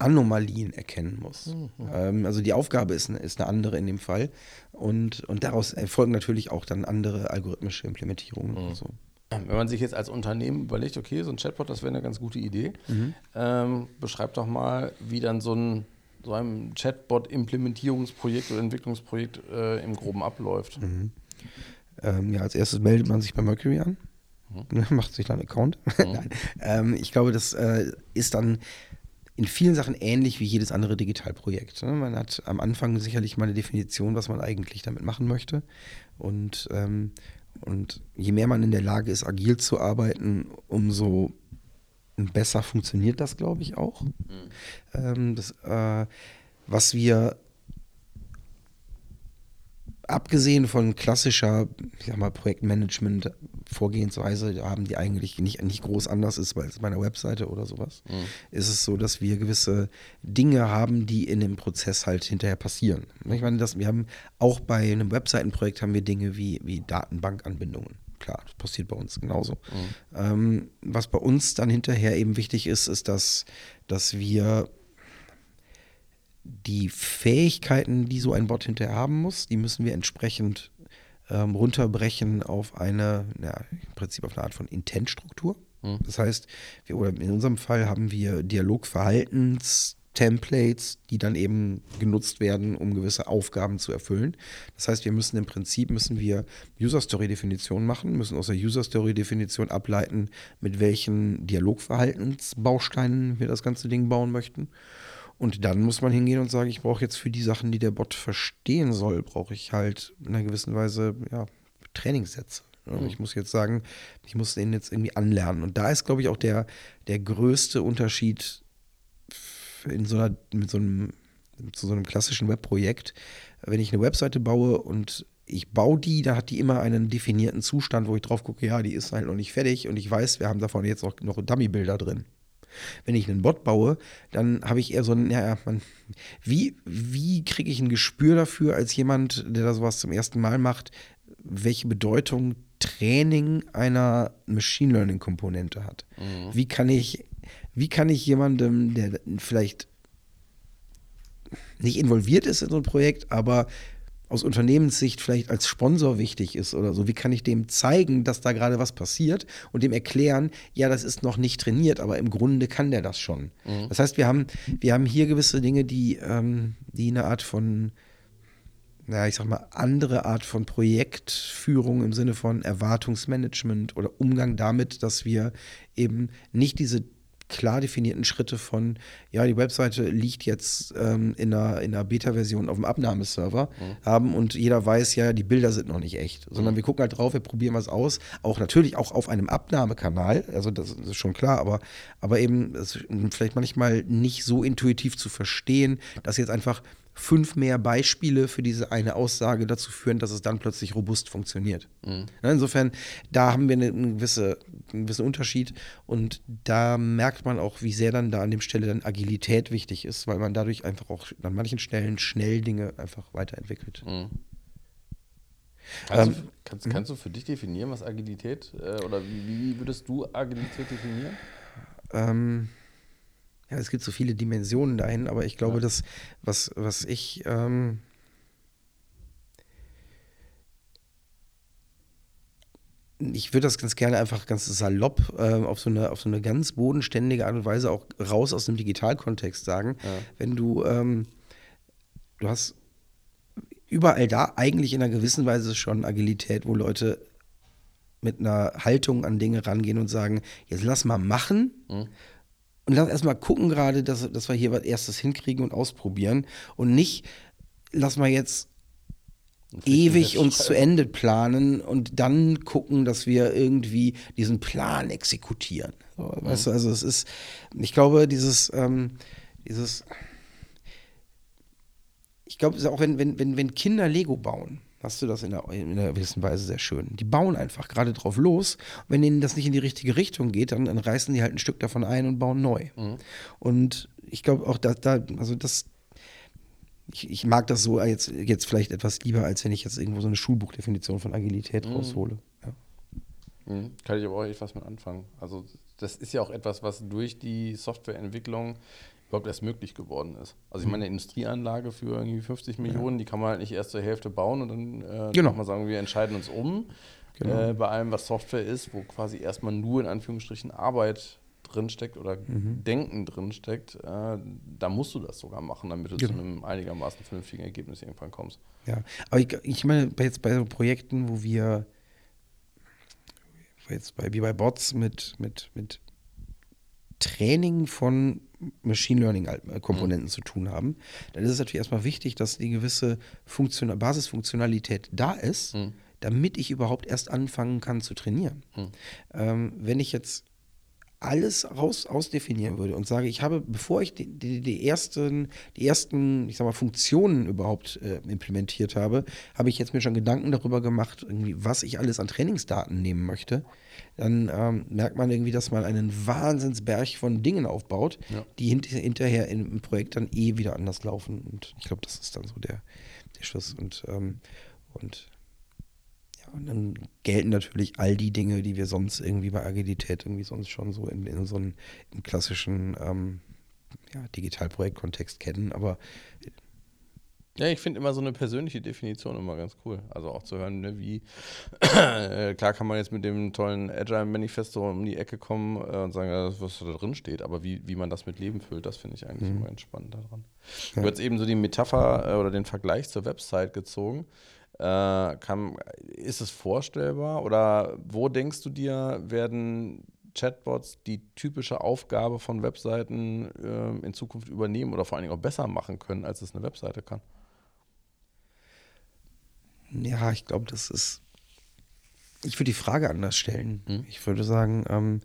Anomalien erkennen muss. Ähm, also die Aufgabe ist, eine- ist eine andere in dem Fall. Und, und daraus erfolgen natürlich auch dann andere algorithmische Implementierungen. und So. Wenn man sich jetzt als Unternehmen überlegt, okay, so ein Chatbot, das wäre eine ganz gute Idee, ähm, beschreib doch mal, wie dann so ein so ein Chatbot-Implementierungsprojekt oder Entwicklungsprojekt äh, im Groben abläuft. Ähm, ja, als erstes meldet man sich bei Mercury an, macht sich dann einen Account. Nein. Ähm, ich glaube, das äh, ist dann in vielen Sachen ähnlich wie jedes andere Digitalprojekt. Ne? Man hat am Anfang sicherlich mal eine Definition, was man eigentlich damit machen möchte. Und, ähm, und je mehr man in der Lage ist, agil zu arbeiten, umso besser funktioniert das, glaube ich, auch. Ähm, das, äh, was wir abgesehen von klassischer, ich sag mal, Projektmanagement-Vorgehensweise haben, die eigentlich nicht, nicht groß anders ist als bei einer Webseite oder sowas, ist es so, dass wir gewisse Dinge haben, die in dem Prozess halt hinterher passieren. Ich meine, das, wir haben auch bei einem Webseitenprojekt haben wir Dinge wie, wie Datenbankanbindungen. Klar, das passiert bei uns genauso. Ähm, was bei uns dann hinterher eben wichtig ist, ist, dass, dass wir die Fähigkeiten, die so ein Bot hinterher haben muss, die müssen wir entsprechend ähm, runterbrechen auf eine, ja, im Prinzip auf eine Art von Intent-Struktur. Das heißt, wir, oder in unserem Fall haben wir Dialogverhaltens-Templates, die dann eben genutzt werden, um gewisse Aufgaben zu erfüllen. Das heißt, wir müssen im Prinzip müssen wir User-Story-Definition machen, müssen aus der User-Story-Definition ableiten, mit welchen Dialogverhaltensbausteinen wir das ganze Ding bauen möchten. Und dann muss man hingehen und sagen, ich brauche jetzt für die Sachen, die der Bot verstehen soll, brauche ich halt in einer gewissen Weise ja, Trainingssätze. Ne? Ich muss jetzt sagen, ich muss den jetzt irgendwie anlernen. Und da ist, glaube ich, auch der, der größte Unterschied in so einer, mit so einem, zu so einem klassischen Webprojekt, wenn ich eine Webseite baue und ich baue die, da hat die immer einen definierten Zustand, wo ich drauf gucke, ja, die ist halt noch nicht fertig und ich weiß, wir haben davon jetzt auch noch Dummy-Bilder drin. Wenn ich einen Bot baue, dann habe ich eher so ein, ja, man, wie, wie kriege ich ein Gespür dafür, als jemand, der da sowas zum ersten Mal macht, welche Bedeutung Training einer Machine Learning Komponente hat? Mhm. Wie kann ich, wie kann ich jemandem, der vielleicht nicht involviert ist in so ein Projekt, aber aus Unternehmenssicht vielleicht als Sponsor wichtig ist oder so. Wie kann ich dem zeigen, dass da gerade was passiert und dem erklären, ja, das ist noch nicht trainiert, aber im Grunde kann der das schon. Mhm. Das heißt, wir haben, wir haben hier gewisse Dinge, die, ähm, die eine Art von, naja, ich sag mal, andere Art von Projektführung im Sinne von Erwartungsmanagement oder Umgang damit, dass wir eben nicht diese klar definierten Schritte von, ja, die Webseite liegt jetzt ähm, in einer, in einer Beta-Version auf dem Abnahmeserver mhm. haben und jeder weiß, ja, die Bilder sind noch nicht echt, sondern mhm. wir gucken halt drauf, wir probieren was aus, auch natürlich auch auf einem Abnahmekanal, also das, ist schon klar, aber, aber eben vielleicht manchmal nicht so intuitiv zu verstehen, dass jetzt einfach fünf mehr Beispiele für diese eine Aussage dazu führen, dass es dann plötzlich robust funktioniert. Mhm. Insofern, da haben wir einen, gewisse, einen gewissen Unterschied und da merkt man auch, wie sehr dann da an dem Stelle dann Agilität wichtig ist, weil man dadurch einfach auch an manchen Stellen schnell Dinge einfach weiterentwickelt. Mhm. Kannst, ähm, du, kannst, hm? kannst, du für dich definieren, was Agilität äh, oder wie, wie, würdest du Agilität definieren? Ähm, ja, es gibt so viele Dimensionen dahin, aber ich glaube, ja. dass was, was ich ähm, ich würde das ganz gerne einfach ganz salopp äh, auf, so eine, auf so eine ganz bodenständige Art und Weise auch raus aus dem Digitalkontext sagen. Ja. Wenn du, ähm, du hast überall da eigentlich in einer gewissen Weise schon Agilität, wo Leute mit einer Haltung an Dinge rangehen und sagen, jetzt lass mal machen. Mhm und lass erstmal gucken gerade, dass, dass wir hier was erstes hinkriegen und ausprobieren und nicht, lass mal jetzt ewig uns zu Ende planen und dann gucken, dass wir irgendwie diesen Plan exekutieren. So, mhm. Weißt du, also es ist, ich glaube, dieses, ähm, dieses, ich glaube, auch wenn, wenn, wenn, wenn Kinder Lego bauen, hast du das in einer, in einer gewissen Weise sehr schön. Die bauen einfach gerade drauf los. Und wenn ihnen das nicht in die richtige Richtung geht, dann, dann reißen die halt ein Stück davon ein und bauen neu. Mhm. Und ich glaube auch, da, da, also das, ich, ich, mag das so jetzt, jetzt vielleicht etwas lieber, als wenn ich jetzt irgendwo so eine Schulbuchdefinition von Agilität mhm. raushole. Ja. Mhm. Kann ich aber auch etwas mit anfangen. Also das ist ja auch etwas, was durch die Softwareentwicklung überhaupt erst möglich geworden ist. Also ich mhm. meine, eine Industrieanlage für irgendwie 50 Millionen, ja. die kann man halt nicht erst zur Hälfte bauen und dann äh, genau. mal sagen, wir entscheiden uns um. Genau. Äh, bei allem, was Software ist, wo quasi erstmal nur in Anführungsstrichen Arbeit drinsteckt oder mhm. Denken drinsteckt, äh, da musst du das sogar machen, damit du genau. zu einem einigermaßen vernünftigen Ergebnis irgendwann kommst. Ja, aber ich, ich meine, jetzt bei so Projekten, wo wir jetzt bei, wie bei Bots mit, mit, mit Training von Machine Learning-Komponenten mhm. zu tun haben, dann ist es natürlich erstmal wichtig, dass die gewisse Funktion Basisfunktionalität da ist, mhm. damit ich überhaupt erst anfangen kann zu trainieren. Mhm. Ähm, wenn ich jetzt alles raus ausdefinieren würde und sage, ich habe, bevor ich die, die, die ersten, die ersten, ich sag mal, Funktionen überhaupt äh, implementiert habe, habe ich jetzt mir schon Gedanken darüber gemacht, was ich alles an Trainingsdaten nehmen möchte. Dann ähm, merkt man irgendwie, dass man einen Wahnsinnsberg von Dingen aufbaut, ja. die hint hinterher im Projekt dann eh wieder anders laufen. Und ich glaube, das ist dann so der, der Schluss. Und, ähm, und und dann gelten natürlich all die Dinge, die wir sonst irgendwie bei Agilität irgendwie sonst schon so in, in so einem klassischen ähm, ja, Digitalprojektkontext kennen. Aber ja, ich finde immer so eine persönliche Definition immer ganz cool. Also auch zu hören, ne, wie äh, klar kann man jetzt mit dem tollen Agile Manifesto um die Ecke kommen äh, und sagen, was da drin steht, aber wie, wie man das mit Leben füllt, das finde ich eigentlich mhm. immer ganz spannend daran. Ja. Du hast eben so die Metapher äh, oder den Vergleich zur Website gezogen. Äh, kann, ist es vorstellbar oder wo denkst du dir, werden Chatbots die typische Aufgabe von Webseiten äh, in Zukunft übernehmen oder vor allen Dingen auch besser machen können, als es eine Webseite kann? Ja, ich glaube, das ist. Ich würde die Frage anders stellen. Hm? Ich würde sagen, ähm,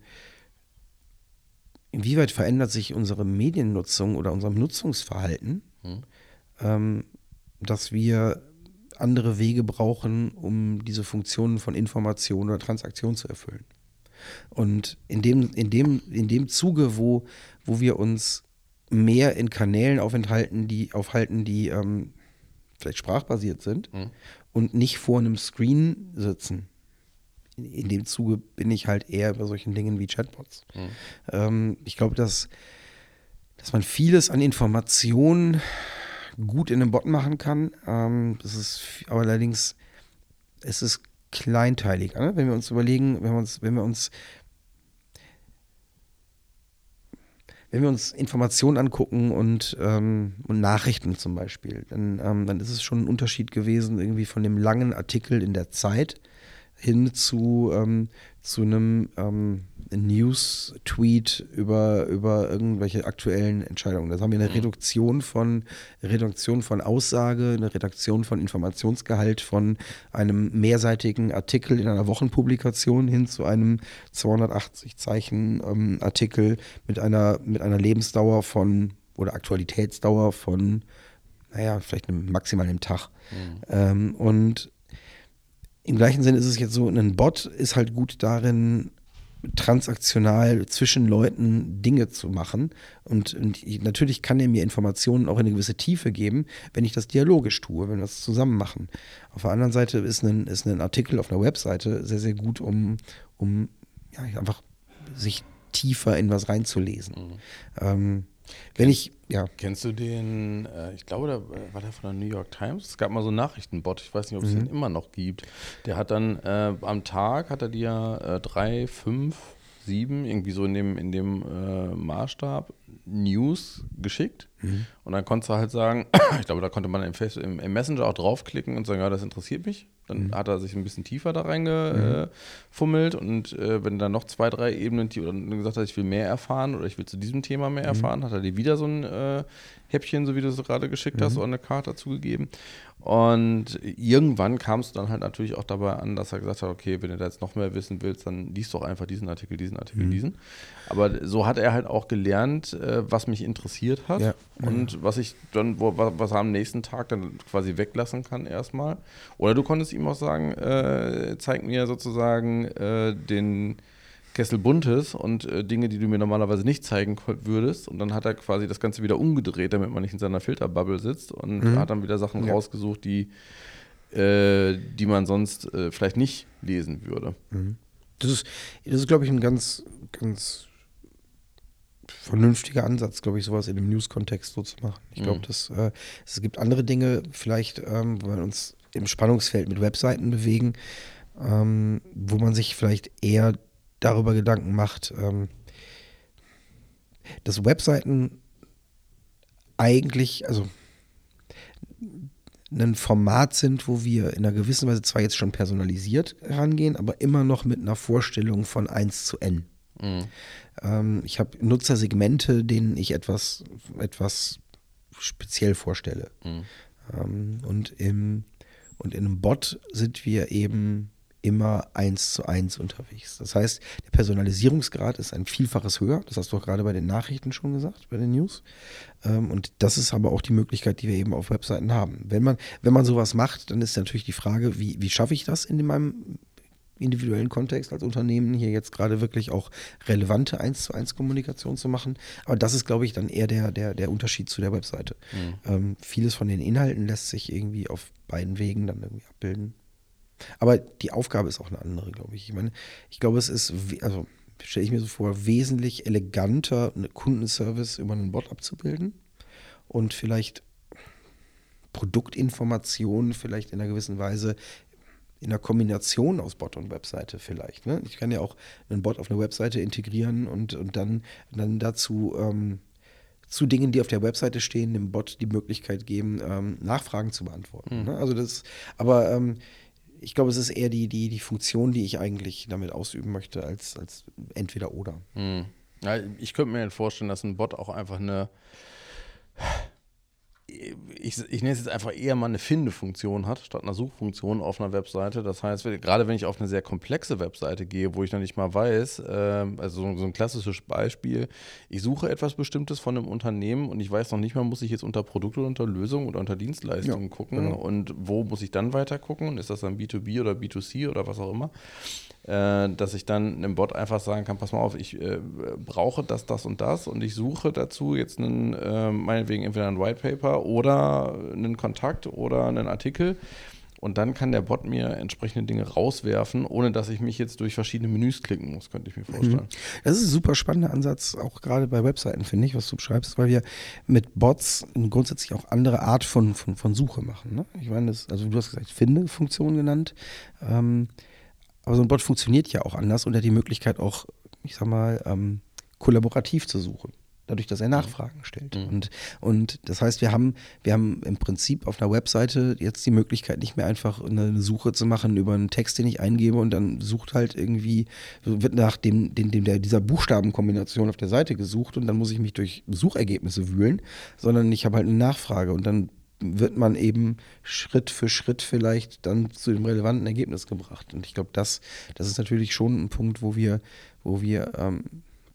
inwieweit verändert sich unsere Mediennutzung oder unser Nutzungsverhalten, Hm. ähm, dass wir andere Wege brauchen, um diese Funktionen von Information oder Transaktion zu erfüllen. Und in dem, in dem, in dem Zuge, wo, wo wir uns mehr in Kanälen aufenthalten, die aufhalten, die ähm, vielleicht sprachbasiert sind Mhm. und nicht vor einem Screen sitzen. In, in dem Zuge bin ich halt eher bei solchen Dingen wie Chatbots. Mhm. Ähm, ich glaube, dass, dass man vieles an Informationen gut in einem Bot machen kann. Ähm, das ist aber allerdings, es ist kleinteilig. Ne? Wenn wir uns überlegen, wenn wir uns, wenn wir uns wenn wir uns Informationen angucken und, ähm, und Nachrichten zum Beispiel, dann, ähm, dann ist es schon ein Unterschied gewesen, irgendwie von dem langen Artikel in der Zeit hin zu, ähm, zu einem ähm, News-Tweet über, über irgendwelche aktuellen Entscheidungen. Da haben wir eine Reduktion von, Reduktion von Aussage, eine Reduktion von Informationsgehalt von einem mehrseitigen Artikel in einer Wochenpublikation hin zu einem 280 Zeichen ähm, Artikel mit einer, mit einer Lebensdauer von oder Aktualitätsdauer von, naja, vielleicht einem, maximal einem Tag. Ähm, und im gleichen Sinne ist es jetzt so, ein Bot ist halt gut darin, transaktional zwischen Leuten Dinge zu machen. Und, und ich, natürlich kann er mir Informationen auch in eine gewisse Tiefe geben, wenn ich das dialogisch tue, wenn wir das zusammen machen. Auf der anderen Seite ist ein, ist ein Artikel auf einer Webseite sehr, sehr gut, um, um ja, einfach sich tiefer in was reinzulesen. Ähm, wenn ich, ja, Kennst du den, äh, ich glaube, da war der von der New York Times? Es gab mal so einen Nachrichtenbot, ich weiß nicht, ob es den immer noch gibt. Der hat dann äh, am Tag, hat er dir äh, drei, fünf, sieben, irgendwie so in dem, in dem äh, Maßstab News geschickt. Und dann konntest du halt sagen, ich glaube, da konnte man im, Face, im, im Messenger auch draufklicken und sagen, ja, das interessiert mich. Dann hat er sich ein bisschen tiefer da reingefummelt und äh, wenn da noch zwei, drei Ebenen die, oder gesagt hat, ich will mehr erfahren oder ich will zu diesem Thema mehr erfahren, hat er dir wieder so ein äh, Häppchen, so wie du es gerade geschickt hast, oder eine Karte dazu gegeben. Und irgendwann kam es dann halt natürlich auch dabei an, dass er gesagt hat, okay, wenn du da jetzt noch mehr wissen willst, dann liest doch einfach diesen Artikel, diesen Artikel, diesen. Aber so hat er halt auch gelernt, äh, was mich interessiert hat Ja. und was ich dann, wo, wa- was er am nächsten Tag dann quasi weglassen kann erstmal. Oder du konntest ihm auch sagen, äh, zeig mir sozusagen äh, den Kessel Buntes und äh, Dinge, die du mir normalerweise nicht zeigen würdest. Und dann hat er quasi das Ganze wieder umgedreht, damit man nicht in seiner Filterbubble sitzt und hat dann wieder Sachen Ja. rausgesucht, die, äh, die man sonst äh, vielleicht nicht lesen würde. Das ist, das ist glaube ich, ein ganz, ganz vernünftiger Ansatz, glaube ich, sowas in dem News-Kontext so zu machen. Ich glaube, Mhm. dass äh, es gibt andere Dinge, vielleicht, ähm, wo wir uns im Spannungsfeld mit Webseiten bewegen, ähm, wo man sich vielleicht eher darüber Gedanken macht, ähm, dass Webseiten eigentlich, also ein Format sind, wo wir in einer gewissen Weise zwar jetzt schon personalisiert rangehen, aber immer noch mit einer Vorstellung von 1 zu n. Mhm. Ähm, ich habe Nutzersegmente, denen ich etwas, etwas speziell vorstelle. Mhm. Ähm, und, im, und in einem Bot sind wir eben immer eins zu eins unterwegs. Das heißt, der Personalisierungsgrad ist ein Vielfaches höher. Das hast du auch gerade bei den Nachrichten schon gesagt, bei den News. Ähm, und das ist aber auch die Möglichkeit, die wir eben auf Webseiten haben. Wenn man, wenn man sowas macht, dann ist natürlich die Frage, wie, wie schaffe ich das in meinem individuellen Kontext als Unternehmen hier jetzt gerade wirklich auch relevante 1 zu 1 Kommunikation zu machen. Aber das ist, glaube ich, dann eher der, der, der Unterschied zu der Webseite. Ähm, vieles von den Inhalten lässt sich irgendwie auf beiden Wegen dann irgendwie abbilden. Aber die Aufgabe ist auch eine andere, glaube ich. Ich meine, ich glaube, es ist, also stelle ich mir so vor, wesentlich eleganter, einen Kundenservice über einen Bot abzubilden und vielleicht Produktinformationen vielleicht in einer gewissen Weise in einer Kombination aus Bot und Webseite vielleicht. Ne? Ich kann ja auch einen Bot auf eine Webseite integrieren und, und dann, dann dazu ähm, zu Dingen, die auf der Webseite stehen, dem Bot die Möglichkeit geben, ähm, Nachfragen zu beantworten. Ne? Also das, aber ähm, ich glaube, es ist eher die, die, die Funktion, die ich eigentlich damit ausüben möchte, als, als entweder oder. Hm. Ja, ich könnte mir vorstellen, dass ein Bot auch einfach eine. Ich, ich nenne es jetzt einfach eher mal eine Finde-Funktion hat, statt einer Suchfunktion auf einer Webseite. Das heißt, gerade wenn ich auf eine sehr komplexe Webseite gehe, wo ich noch nicht mal weiß, äh, also so, so, ein klassisches Beispiel, ich suche etwas Bestimmtes von einem Unternehmen und ich weiß noch nicht mal, muss ich jetzt unter Produkte oder unter Lösungen oder unter Dienstleistungen ja, gucken genau. und wo muss ich dann weiter gucken? Ist das dann B2B oder B2C oder was auch immer? Äh, dass ich dann einem Bot einfach sagen kann, pass mal auf, ich äh, brauche das, das und das und ich suche dazu jetzt einen, äh, meinetwegen entweder ein White Paper oder einen Kontakt oder einen Artikel. Und dann kann der Bot mir entsprechende Dinge rauswerfen, ohne dass ich mich jetzt durch verschiedene Menüs klicken muss, könnte ich mir vorstellen. Mhm. Das ist ein super spannender Ansatz, auch gerade bei Webseiten, finde ich, was du beschreibst, weil wir mit Bots grundsätzlich auch andere Art von, von, von Suche machen. Ne? Ich meine, das, also du hast gesagt, Finde-Funktion genannt. Ähm, aber so ein Bot funktioniert ja auch anders und hat die Möglichkeit auch, ich sag mal, ähm, kollaborativ zu suchen. Dadurch, dass er mhm. Nachfragen stellt. Mhm. Und, und das heißt, wir haben, wir haben im Prinzip auf einer Webseite jetzt die Möglichkeit, nicht mehr einfach eine Suche zu machen über einen Text, den ich eingebe und dann sucht halt irgendwie, wird nach dem, dem, dem der, dieser Buchstabenkombination auf der Seite gesucht und dann muss ich mich durch Suchergebnisse wühlen, sondern ich habe halt eine Nachfrage und dann wird man eben Schritt für Schritt vielleicht dann zu dem relevanten Ergebnis gebracht. Und ich glaube, das, das ist natürlich schon ein Punkt, wo wir, wo wir ähm,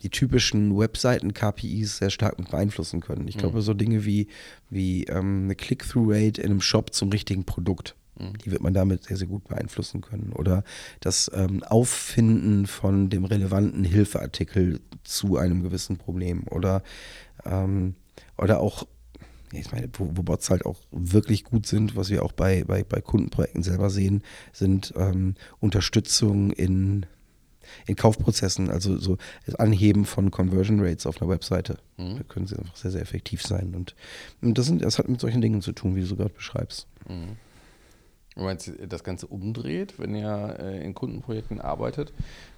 die typischen Webseiten-KPIs sehr stark mit beeinflussen können. Ich glaube, mhm. so Dinge wie, wie ähm, eine Click-Through-Rate in einem Shop zum richtigen Produkt, mhm. die wird man damit sehr, sehr gut beeinflussen können. Oder das ähm, Auffinden von dem relevanten Hilfeartikel zu einem gewissen Problem. Oder, ähm, oder auch ich meine, wo, wo, Bots halt auch wirklich gut sind, was wir auch bei, bei, bei Kundenprojekten selber sehen, sind ähm, Unterstützung in, in Kaufprozessen, also so das Anheben von Conversion Rates auf einer Webseite. Mhm. Da können sie einfach sehr, sehr effektiv sein. Und, und das, sind, das hat mit solchen Dingen zu tun, wie du so gerade beschreibst. Mhm. Du meinst, das Ganze umdreht, wenn ihr äh, in Kundenprojekten arbeitet?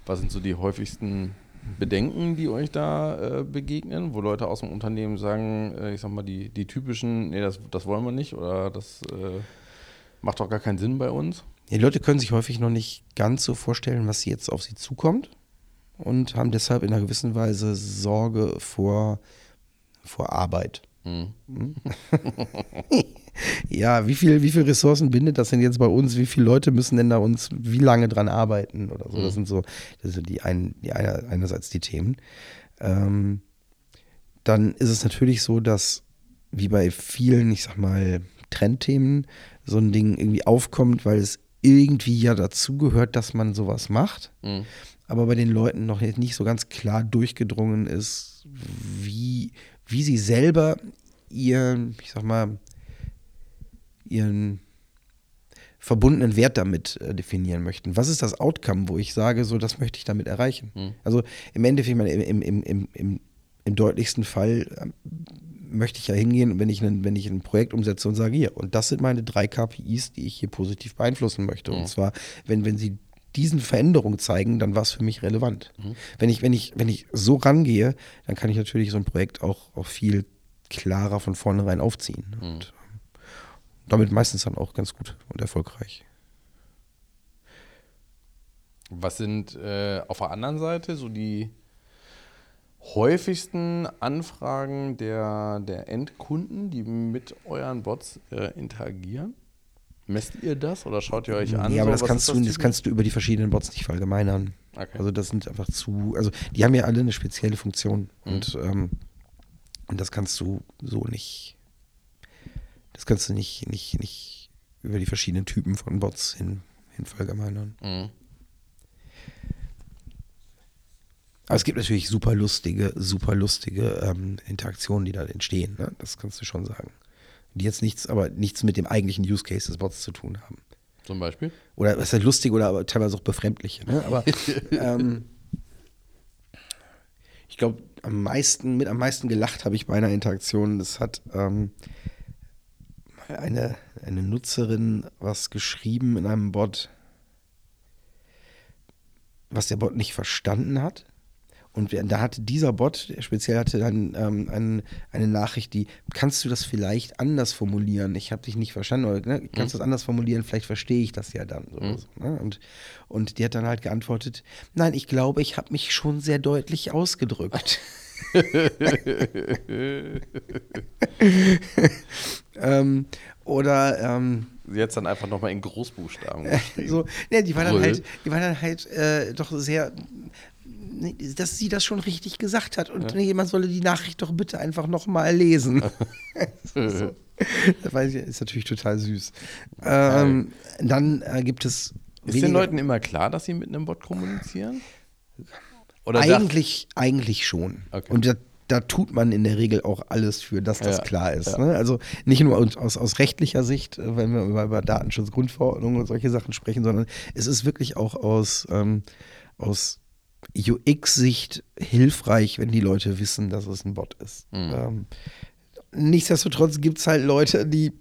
Was sind so die häufigsten Bedenken, die euch da äh, begegnen, wo Leute aus dem Unternehmen sagen, äh, ich sag mal, die, die typischen, nee, das, das wollen wir nicht oder das macht doch gar keinen Sinn bei uns? Ja, die Leute können sich häufig noch nicht ganz so vorstellen, was jetzt auf sie zukommt und haben deshalb in einer gewissen Weise Sorge vor, vor Arbeit. Hm. hm? ja, wie viel, wie viel Ressourcen bindet das denn jetzt bei uns? Wie viele Leute müssen denn da uns wie lange dran arbeiten oder so? Das mhm. sind so, das sind die, ein, die eine, einerseits die Themen. Ähm, dann ist es natürlich so, dass wie bei vielen, ich sag mal, Trendthemen so ein Ding irgendwie aufkommt, weil es irgendwie ja dazugehört, dass man sowas macht. Mhm. Aber bei den Leuten noch nicht so ganz klar durchgedrungen ist, wie, wie sie selber ihr, ich sag mal, ihren verbundenen Wert damit äh, definieren möchten. Was ist das Outcome, wo ich sage, so das möchte ich damit erreichen? Mhm. Also im Endeffekt, im, im, im, im, im deutlichsten Fall ähm, möchte ich ja hingehen, wenn ich, ein, wenn ich ein Projekt umsetze und sage, hier, und das sind meine drei KPIs, die ich hier positiv beeinflussen möchte. Mhm. Und zwar, wenn, wenn sie diesen Veränderungen zeigen, dann war es für mich relevant. Mhm. Wenn, ich, wenn, ich, wenn ich so rangehe, dann kann ich natürlich so ein Projekt auch, auch viel klarer von vornherein aufziehen. Mhm. Und damit meistens dann auch ganz gut und erfolgreich. Was sind äh, auf der anderen Seite so die häufigsten Anfragen der, der Endkunden, die mit euren Bots äh, interagieren? Messt ihr das oder schaut ihr euch an? Ja, aber so, das, kannst du, das, das kannst du über die verschiedenen Bots nicht verallgemeinern. Okay. Also das sind einfach zu, also die haben ja alle eine spezielle Funktion mhm. und, ähm, und das kannst du so nicht das kannst du nicht, nicht, nicht über die verschiedenen Typen von Bots hin, hin verallgemeinern. Mhm. Aber es gibt natürlich super lustige, super lustige ähm, Interaktionen, die da entstehen. Ne? Das kannst du schon sagen. Die jetzt nichts, aber nichts mit dem eigentlichen Use Case des Bots zu tun haben. Zum Beispiel? Oder was ist halt lustig oder aber teilweise auch befremdliche. Ne? Aber ähm, ich glaube, am meisten, mit am meisten gelacht habe ich bei einer Interaktion. Das hat ähm, eine, eine Nutzerin was geschrieben in einem Bot, was der Bot nicht verstanden hat. Und da hatte dieser Bot, speziell hatte dann ähm, ein, eine Nachricht, die, kannst du das vielleicht anders formulieren? Ich habe dich nicht verstanden, oder ne? kannst du mhm. das anders formulieren? Vielleicht verstehe ich das ja dann. So, mhm. so, ne? und, und die hat dann halt geantwortet, nein, ich glaube, ich habe mich schon sehr deutlich ausgedrückt. ähm, oder ähm, Jetzt dann einfach nochmal in Großbuchstaben geschrieben. so, ne, die war dann halt, die war dann halt äh, doch sehr, dass sie das schon richtig gesagt hat und nee, man solle die Nachricht doch bitte einfach nochmal lesen. so. Das weiß ich, ist natürlich total süß. Ähm, dann äh, gibt es Ist den Leuten immer klar, dass sie mit einem Bot kommunizieren? Oder eigentlich, eigentlich schon. Okay. Und da, da tut man in der Regel auch alles für, dass das Ja, klar ist. ja. Ne? Also nicht nur aus, aus, aus rechtlicher Sicht, äh, wenn wir über, über Datenschutzgrundverordnung und solche Sachen sprechen, sondern es ist wirklich auch aus, ähm, aus UX-Sicht hilfreich, wenn die Leute wissen, dass es ein Bot ist. Mhm. Ähm, nichtsdestotrotz gibt es halt Leute, die,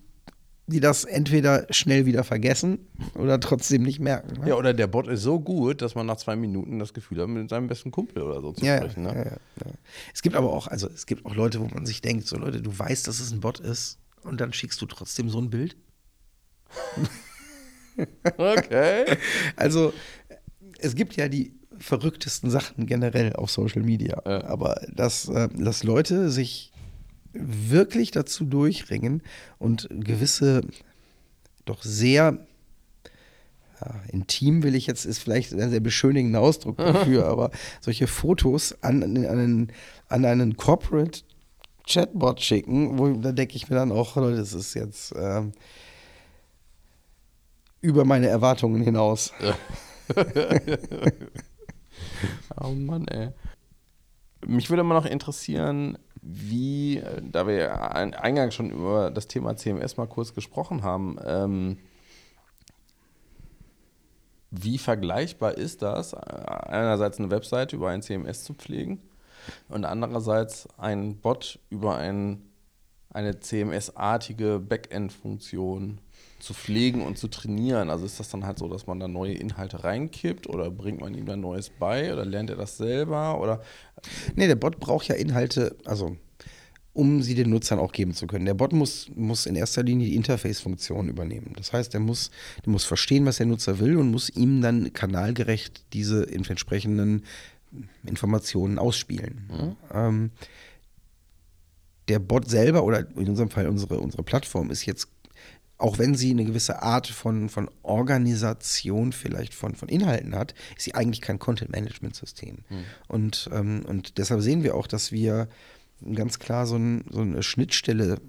die das entweder schnell wieder vergessen oder trotzdem nicht merken. Ne? Ja, oder der Bot ist so gut, dass man nach zwei Minuten das Gefühl hat, mit seinem besten Kumpel oder so zu Ja, sprechen. ja, Ne? ja, ja. Es gibt aber auch, also es gibt auch Leute, wo man sich denkt, so Leute, du weißt, dass es ein Bot ist und dann schickst du trotzdem so ein Bild. Okay. Also es gibt ja die verrücktesten Sachen generell auf Social Media, Ja. aber dass, äh, dass Leute sich wirklich dazu durchringen und gewisse doch sehr ja, intim will ich jetzt, ist vielleicht ein sehr beschönigender Ausdruck dafür, aber solche Fotos an, an, einen, an einen Corporate Chatbot schicken, wo da denke ich mir dann auch, Leute, das ist jetzt ähm, über meine Erwartungen hinaus. Oh Mann, ey. Mich würde mal noch interessieren, wie, äh, da wir ja ein- eingangs schon über das Thema CMS mal kurz gesprochen haben, ähm, wie vergleichbar ist das, äh, einerseits eine Webseite über ein CMS zu pflegen und andererseits ein Bot über ein, eine CMS-artige Backend-Funktion zu pflegen und zu trainieren? Also ist das dann halt so, dass man da neue Inhalte reinkippt oder bringt man ihm dann Neues bei oder lernt er das selber oder Nee, der Bot braucht ja Inhalte, also um sie den Nutzern auch geben zu können. Der Bot muss, muss in erster Linie die Interface-Funktion übernehmen. Das heißt, er muss, der muss verstehen, was der Nutzer will und muss ihm dann kanalgerecht diese entsprechenden Informationen ausspielen. Ähm, der Bot selber oder in unserem Fall unsere, unsere Plattform ist jetzt, auch wenn sie eine gewisse Art von, von Organisation vielleicht von, von Inhalten hat, ist sie eigentlich kein Content-Management-System. Und, ähm, und deshalb sehen wir auch, dass wir ganz klar so, ein, so eine Schnittstelle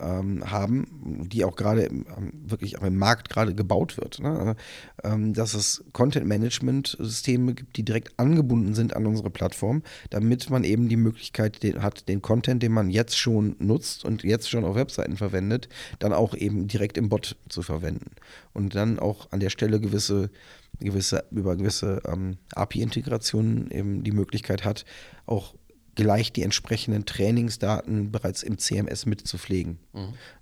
ähm, haben, die auch gerade wirklich auch im Markt gerade gebaut wird. Ne? Ähm, dass es Content-Management-Systeme gibt, die direkt angebunden sind an unsere Plattform, damit man eben die Möglichkeit den, hat, den Content, den man jetzt schon nutzt und jetzt schon auf Webseiten verwendet, dann auch eben direkt im Bot zu verwenden. Und dann auch an der Stelle gewisse, gewisse über gewisse ähm, API-Integrationen eben die Möglichkeit hat, auch gleich die entsprechenden Trainingsdaten bereits im CMS mitzupflegen.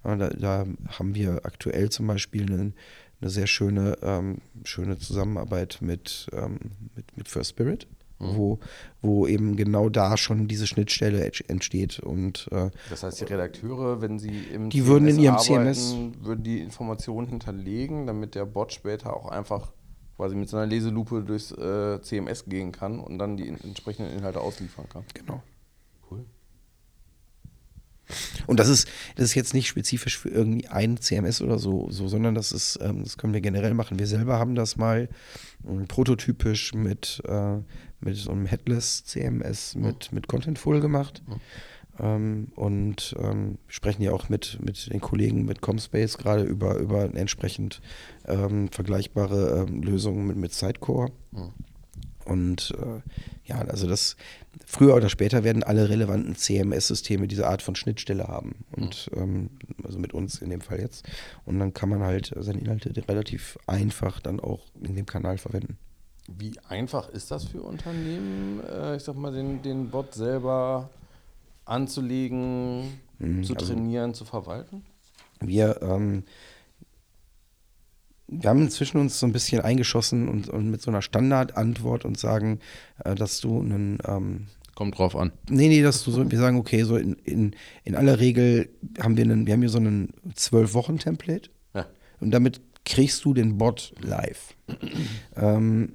Ja, da, da haben wir aktuell zum Beispiel eine, eine sehr schöne, ähm, schöne Zusammenarbeit mit, ähm, mit, mit First Spirit, wo, wo eben genau da schon diese Schnittstelle ent- entsteht. Und äh, Das heißt, die Redakteure, wenn sie im Die würden in ihrem arbeiten, würden die Informationen hinterlegen, damit der Bot später auch einfach quasi mit seiner Leselupe durchs äh, CMS gehen kann und dann die in- entsprechenden Inhalte ausliefern kann. genau. Cool. Und das ist, das ist jetzt nicht spezifisch für irgendwie ein CMS oder so, so sondern das ist, ähm, das können wir generell machen. Wir selber haben das mal ähm, prototypisch mit, äh, mit so einem Headless CMS mit, mit Contentful gemacht. Ähm, und ähm, sprechen ja auch mit, mit den Kollegen mit Comspace gerade über, über entsprechend ähm, vergleichbare ähm, Lösungen mit, mit Sidecore. Und äh, ja, also das früher oder später werden alle relevanten CMS-Systeme diese Art von Schnittstelle haben. Und ähm, also mit uns in dem Fall jetzt. Und dann kann man halt seine Inhalte relativ einfach dann auch in dem Kanal verwenden. Wie einfach ist das für Unternehmen, äh, ich sag mal, den, den Bot selber anzulegen, zu also- trainieren, zu verwalten? Wir, ähm, wir haben inzwischen uns so ein bisschen eingeschossen und, und mit so einer Standardantwort und sagen, äh, dass du einen ähm, Kommt drauf an. Nee, nee, dass du so, wir sagen, okay, so in, in, in aller Regel haben wir einen, wir haben hier so einen zwölf Wochen Template Ja. und damit kriegst du den Bot live. ähm,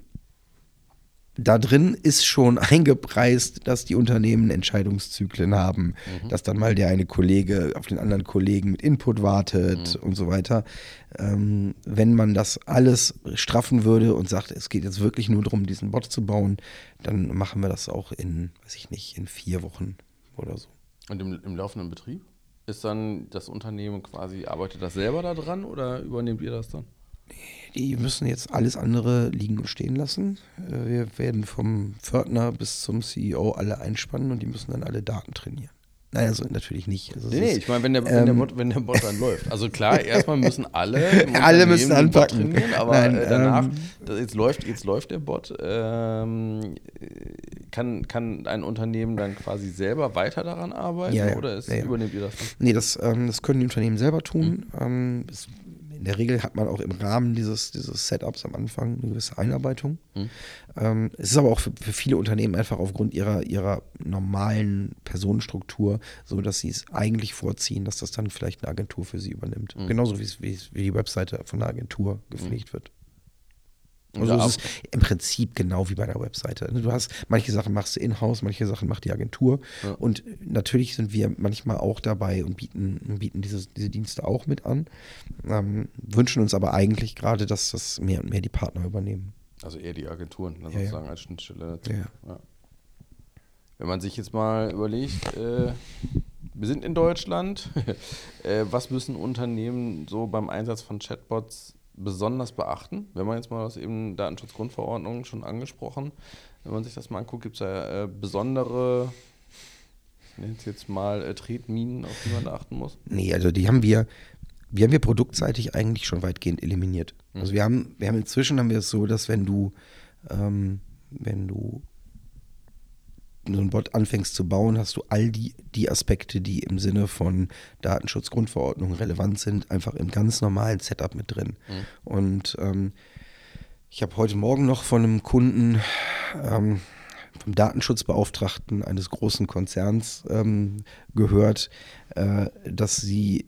da drin ist schon eingepreist, dass die Unternehmen Entscheidungszyklen haben, mhm. dass dann mal der eine Kollege auf den anderen Kollegen mit Input wartet mhm. und so weiter. Ähm, wenn man das alles straffen würde und sagt, es geht jetzt wirklich nur darum, diesen Bot zu bauen, dann machen wir das auch in, weiß ich nicht, in vier Wochen oder so. Und im, im laufenden Betrieb? Ist dann das Unternehmen quasi, arbeitet das selber daran oder übernehmt ihr das dann? Die müssen jetzt alles andere liegen und stehen lassen. Äh, wir werden vom Pförtner bis zum CEO alle einspannen und die müssen dann alle Daten trainieren. Nein, also natürlich nicht. Also nee, nee, ich meine, wenn der, wenn, der ähm, wenn der Bot dann läuft. Also klar, erstmal müssen alle alle müssen anpacken. trainieren, aber Nein, äh, danach, ähm, jetzt, läuft, jetzt läuft der Bot, ähm, kann, kann ein Unternehmen dann quasi selber weiter daran arbeiten ja, ja, oder ist, ja, übernehmt ihr das? Nee, das, ähm, das können die Unternehmen selber tun. Mhm. Es in der Regel hat man auch im Rahmen dieses, dieses Setups am Anfang eine gewisse Einarbeitung. Mhm. Ähm, es ist aber auch für, für, viele Unternehmen einfach aufgrund ihrer, ihrer normalen Personenstruktur so, dass sie es eigentlich vorziehen, dass das dann vielleicht eine Agentur für sie übernimmt. Mhm. Genauso wie, wie, wie die Webseite von einer Agentur gepflegt mhm. wird. Also es ist im Prinzip genau wie bei einer Webseite. Du hast, manche Sachen machst du in-house, manche Sachen macht die Agentur. Ja. Und natürlich sind wir manchmal auch dabei und bieten, bieten diese, diese Dienste auch mit an. Ähm, wünschen uns aber eigentlich gerade, dass das mehr und mehr die Partner übernehmen. Also eher die Agenturen, ja, sozusagen ja. als Schnittstelle dazu. Ja. Wenn man sich jetzt mal überlegt, äh, wir sind in Deutschland, äh, was müssen Unternehmen so beim Einsatz von Chatbots besonders beachten? Wenn man jetzt mal aus eben Datenschutzgrundverordnung schon angesprochen, wenn man sich das mal anguckt, gibt es da äh, besondere, ich nenne es jetzt mal äh, Tretminen, auf die man achten muss? Nee, also die haben wir, wir haben wir produktseitig eigentlich schon weitgehend eliminiert. Mhm. Also wir haben, wir haben inzwischen haben wir es so, dass wenn du, ähm, wenn du so ein Bot anfängst zu bauen, hast du all die, die Aspekte, die im Sinne von Datenschutzgrundverordnung relevant sind, einfach im ganz normalen Setup mit drin. Mhm. Und ähm, ich habe heute Morgen noch von einem Kunden, ähm, vom Datenschutzbeauftragten eines großen Konzerns ähm, gehört, äh, dass sie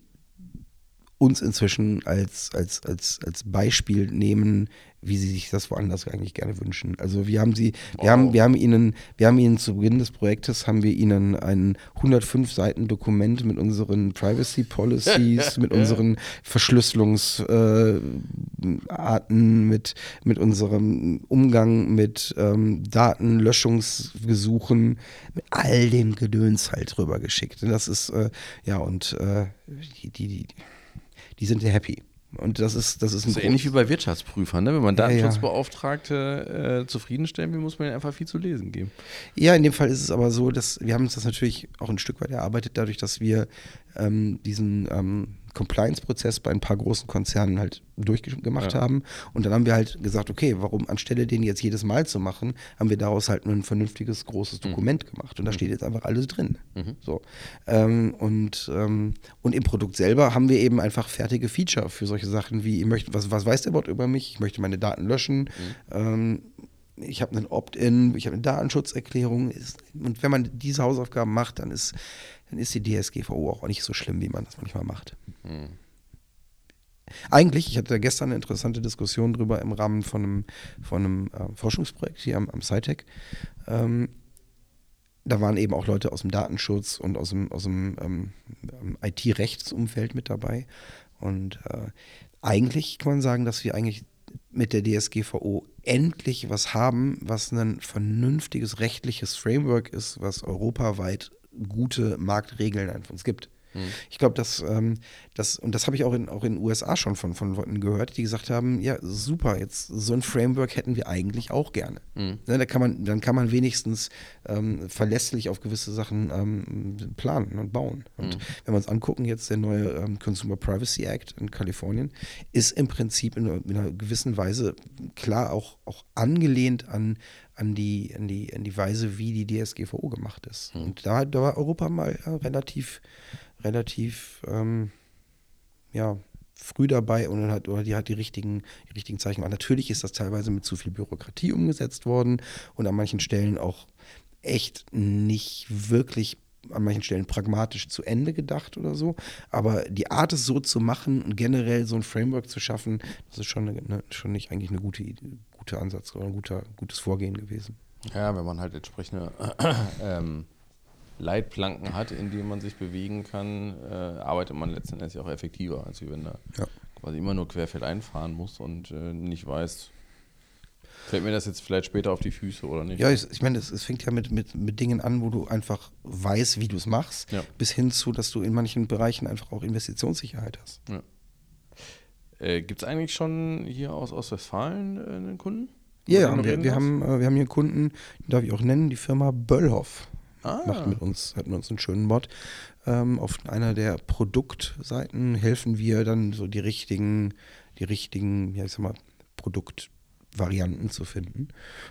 uns inzwischen als, als, als, als Beispiel nehmen, wie sie sich das woanders eigentlich gerne wünschen. Also wir haben sie, wir wow. haben, wir haben ihnen, wir haben ihnen zu Beginn des Projektes haben wir ihnen ein 105 Seiten Dokument mit unseren Privacy Policies, mit unseren Verschlüsselungsarten, äh, mit, mit unserem Umgang mit ähm, Datenlöschungsgesuchen, mit all dem Gedöns halt drüber geschickt. Und das ist, äh, ja, und äh, die, die, die die sind happy. Und das ist, das ist ein ist ähnlich wie bei Wirtschaftsprüfern, ne? Wenn man Datenschutzbeauftragte äh, zufriedenstellen will, muss man ihnen einfach viel zu lesen geben. Ja, in dem Fall ist es aber so, dass wir haben uns das natürlich auch ein Stück weit erarbeitet, dadurch, dass wir ähm, diesen ähm, Compliance-Prozess bei ein paar großen Konzernen halt durchgemacht ja. haben. Und dann haben wir halt gesagt, okay, warum anstelle den jetzt jedes Mal zu machen, haben wir daraus halt ein vernünftiges, großes mhm. Dokument mhm. gemacht. Und da mhm. steht jetzt einfach alles drin. Mhm. So. Ähm, und, ähm, und im Produkt selber haben wir eben einfach fertige Feature für solche Sachen wie, ich möchte, was, was weiß der Bot über mich? Ich möchte meine Daten löschen. Mhm. Ähm, ich habe einen Opt-in, ich habe eine Datenschutzerklärung. Und wenn man diese Hausaufgaben macht, dann ist dann ist die DSGVO auch nicht so schlimm, wie man das manchmal macht. Mhm. Eigentlich, ich hatte gestern eine interessante Diskussion darüber im Rahmen von einem, von einem äh, Forschungsprojekt hier am, am SciTech. Ähm, da waren eben auch Leute aus dem Datenschutz und aus dem, aus dem ähm, ähm IT-Rechtsumfeld mit dabei. Und äh, eigentlich kann man sagen, dass wir eigentlich mit der DSGVO endlich was haben, was ein vernünftiges rechtliches Framework ist, was europaweit gute Marktregeln einfach uns gibt. Mhm. Ich glaube, dass ähm, das, und das habe ich auch in, auch in den USA schon von, von Leuten gehört, die gesagt haben, ja, super, jetzt so ein Framework hätten wir eigentlich auch gerne. Mhm. Ne, da kann man, dann kann man wenigstens ähm, verlässlich auf gewisse Sachen ähm, planen und bauen. Und mhm. wenn wir uns angucken, jetzt der neue ähm, Consumer Privacy Act in Kalifornien, ist im Prinzip in, in einer gewissen Weise klar auch, auch angelehnt an an die, an die, an die Weise, wie die DSGVO gemacht ist. Mhm. Und da, da war Europa mal ja, relativ, relativ, ähm, ja, früh dabei und hat, oder die hat die richtigen, die richtigen Zeichen gemacht. Natürlich ist das teilweise mit zu viel Bürokratie umgesetzt worden und an manchen Stellen auch echt nicht wirklich an manchen Stellen pragmatisch zu Ende gedacht oder so. Aber die Art, es so zu machen und generell so ein Framework zu schaffen, das ist schon, eine, eine, schon nicht eigentlich eine gute, gute Ansatz oder ein guter, gutes Vorgehen gewesen. Ja, wenn man halt entsprechende ähm, Leitplanken hat, in denen man sich bewegen kann, äh, arbeitet man letztendlich auch effektiver, als wenn da ja. quasi immer nur querfeld einfahren muss und äh, nicht weiß, Fällt mir das jetzt vielleicht später auf die Füße oder nicht? Ja, ich, ich meine, es, es, fängt ja mit, mit, mit Dingen an, wo du einfach weißt, wie du es machst, ja. bis hin zu, dass du in manchen Bereichen einfach auch Investitionssicherheit hast. Ja. Äh, Gibt es eigentlich schon hier aus Ostwestfalen äh, einen Kunden? Ja, ja wir, wir, haben, äh, wir haben hier einen Kunden, den darf ich auch nennen, die Firma Böllhoff. Ah. Macht mit uns, hat mit uns einen schönen Bot. Ähm, auf einer der Produktseiten helfen wir dann so die richtigen, die richtigen, ja, ich sag mal, Produkt Varianten zu finden.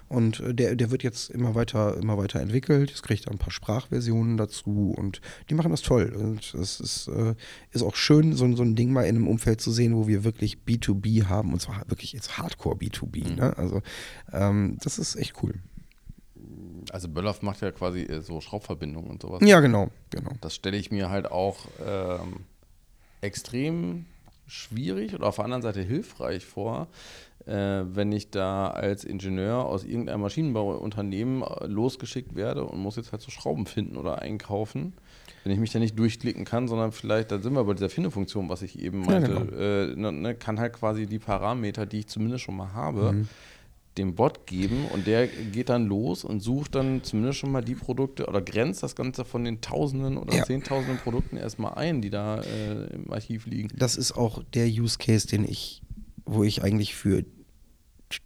Und äh, der, der wird jetzt immer weiter, immer weiter entwickelt. Es kriegt ein paar Sprachversionen dazu und die machen das toll. Und es ist, äh, ist auch schön, so, so ein Ding mal in einem Umfeld zu sehen, wo wir wirklich B2B haben und zwar wirklich jetzt Hardcore B2B. Mhm. Ne? Also ähm, das ist echt cool. Also Böllhoff macht ja quasi äh, so Schraubverbindungen und sowas. Ja, genau, genau. Das stelle ich mir halt auch ähm, extrem schwierig oder auf der anderen Seite hilfreich vor, äh, wenn ich da als Ingenieur aus irgendeinem Maschinenbauunternehmen äh, losgeschickt werde und muss jetzt halt so Schrauben finden oder einkaufen. Wenn ich mich da nicht durchklicken kann, sondern vielleicht, da sind wir bei dieser Findefunktion, was ich eben meinte, ja, genau. äh, ne, ne, kann halt quasi die Parameter, die ich zumindest schon mal habe, mhm dem Bot geben und der geht dann los und sucht dann zumindest schon mal die Produkte oder grenzt das Ganze von den Tausenden oder ja. Zehntausenden Produkten erstmal ein, die da äh, im Archiv liegen. Das ist auch der Use Case, den ich, wo ich eigentlich für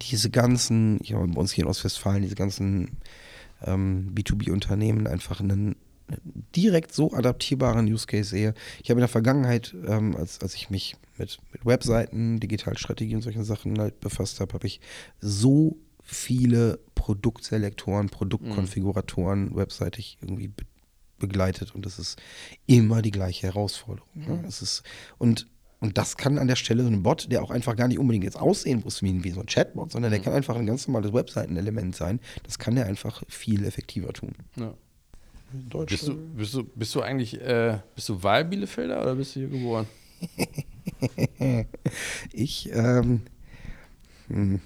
diese ganzen, ich habe bei uns hier in Ostwestfalen, diese ganzen ähm, B2B-Unternehmen einfach einen direkt so adaptierbaren Use Case sehe. Ich habe in der Vergangenheit, ähm, als, als ich mich mit, mit Webseiten, Digitalstrategie und solchen Sachen halt befasst habe, habe ich so viele Produktselektoren, Produktkonfiguratoren mhm. webseitig irgendwie be begleitet und das ist immer die gleiche Herausforderung. Ne? Mhm. Es ist, und und das kann an der Stelle so ein Bot, der auch einfach gar nicht unbedingt jetzt aussehen muss wie, wie so ein Chatbot, sondern der mhm. kann einfach ein ganz normales Webseitenelement sein. Das kann der einfach viel effektiver tun. Ja. Bist du, bist, du, bist du eigentlich, äh, bist du Wahlbielefelder oder bist du hier geboren? ich, ähm, hm.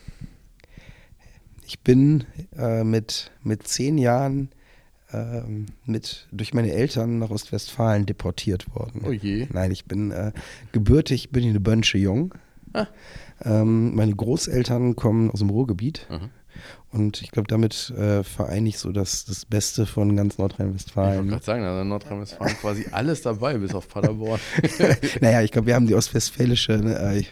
ich bin äh, mit, mit zehn Jahren ähm, mit durch meine Eltern nach Ostwestfalen deportiert worden. Oh je. Nein, ich bin äh, gebürtig, bin ich eine Bönsche Jung. Ah. Ähm, meine Großeltern kommen aus dem Ruhrgebiet. Mhm. Und ich glaube, damit äh, vereine ich so das, das Beste von ganz Nordrhein-Westfalen. Ich wollte gerade sagen, also Nordrhein-Westfalen quasi alles dabei, bis auf Paderborn. naja, ich glaube, wir haben die ostwestfälische, ne, äh,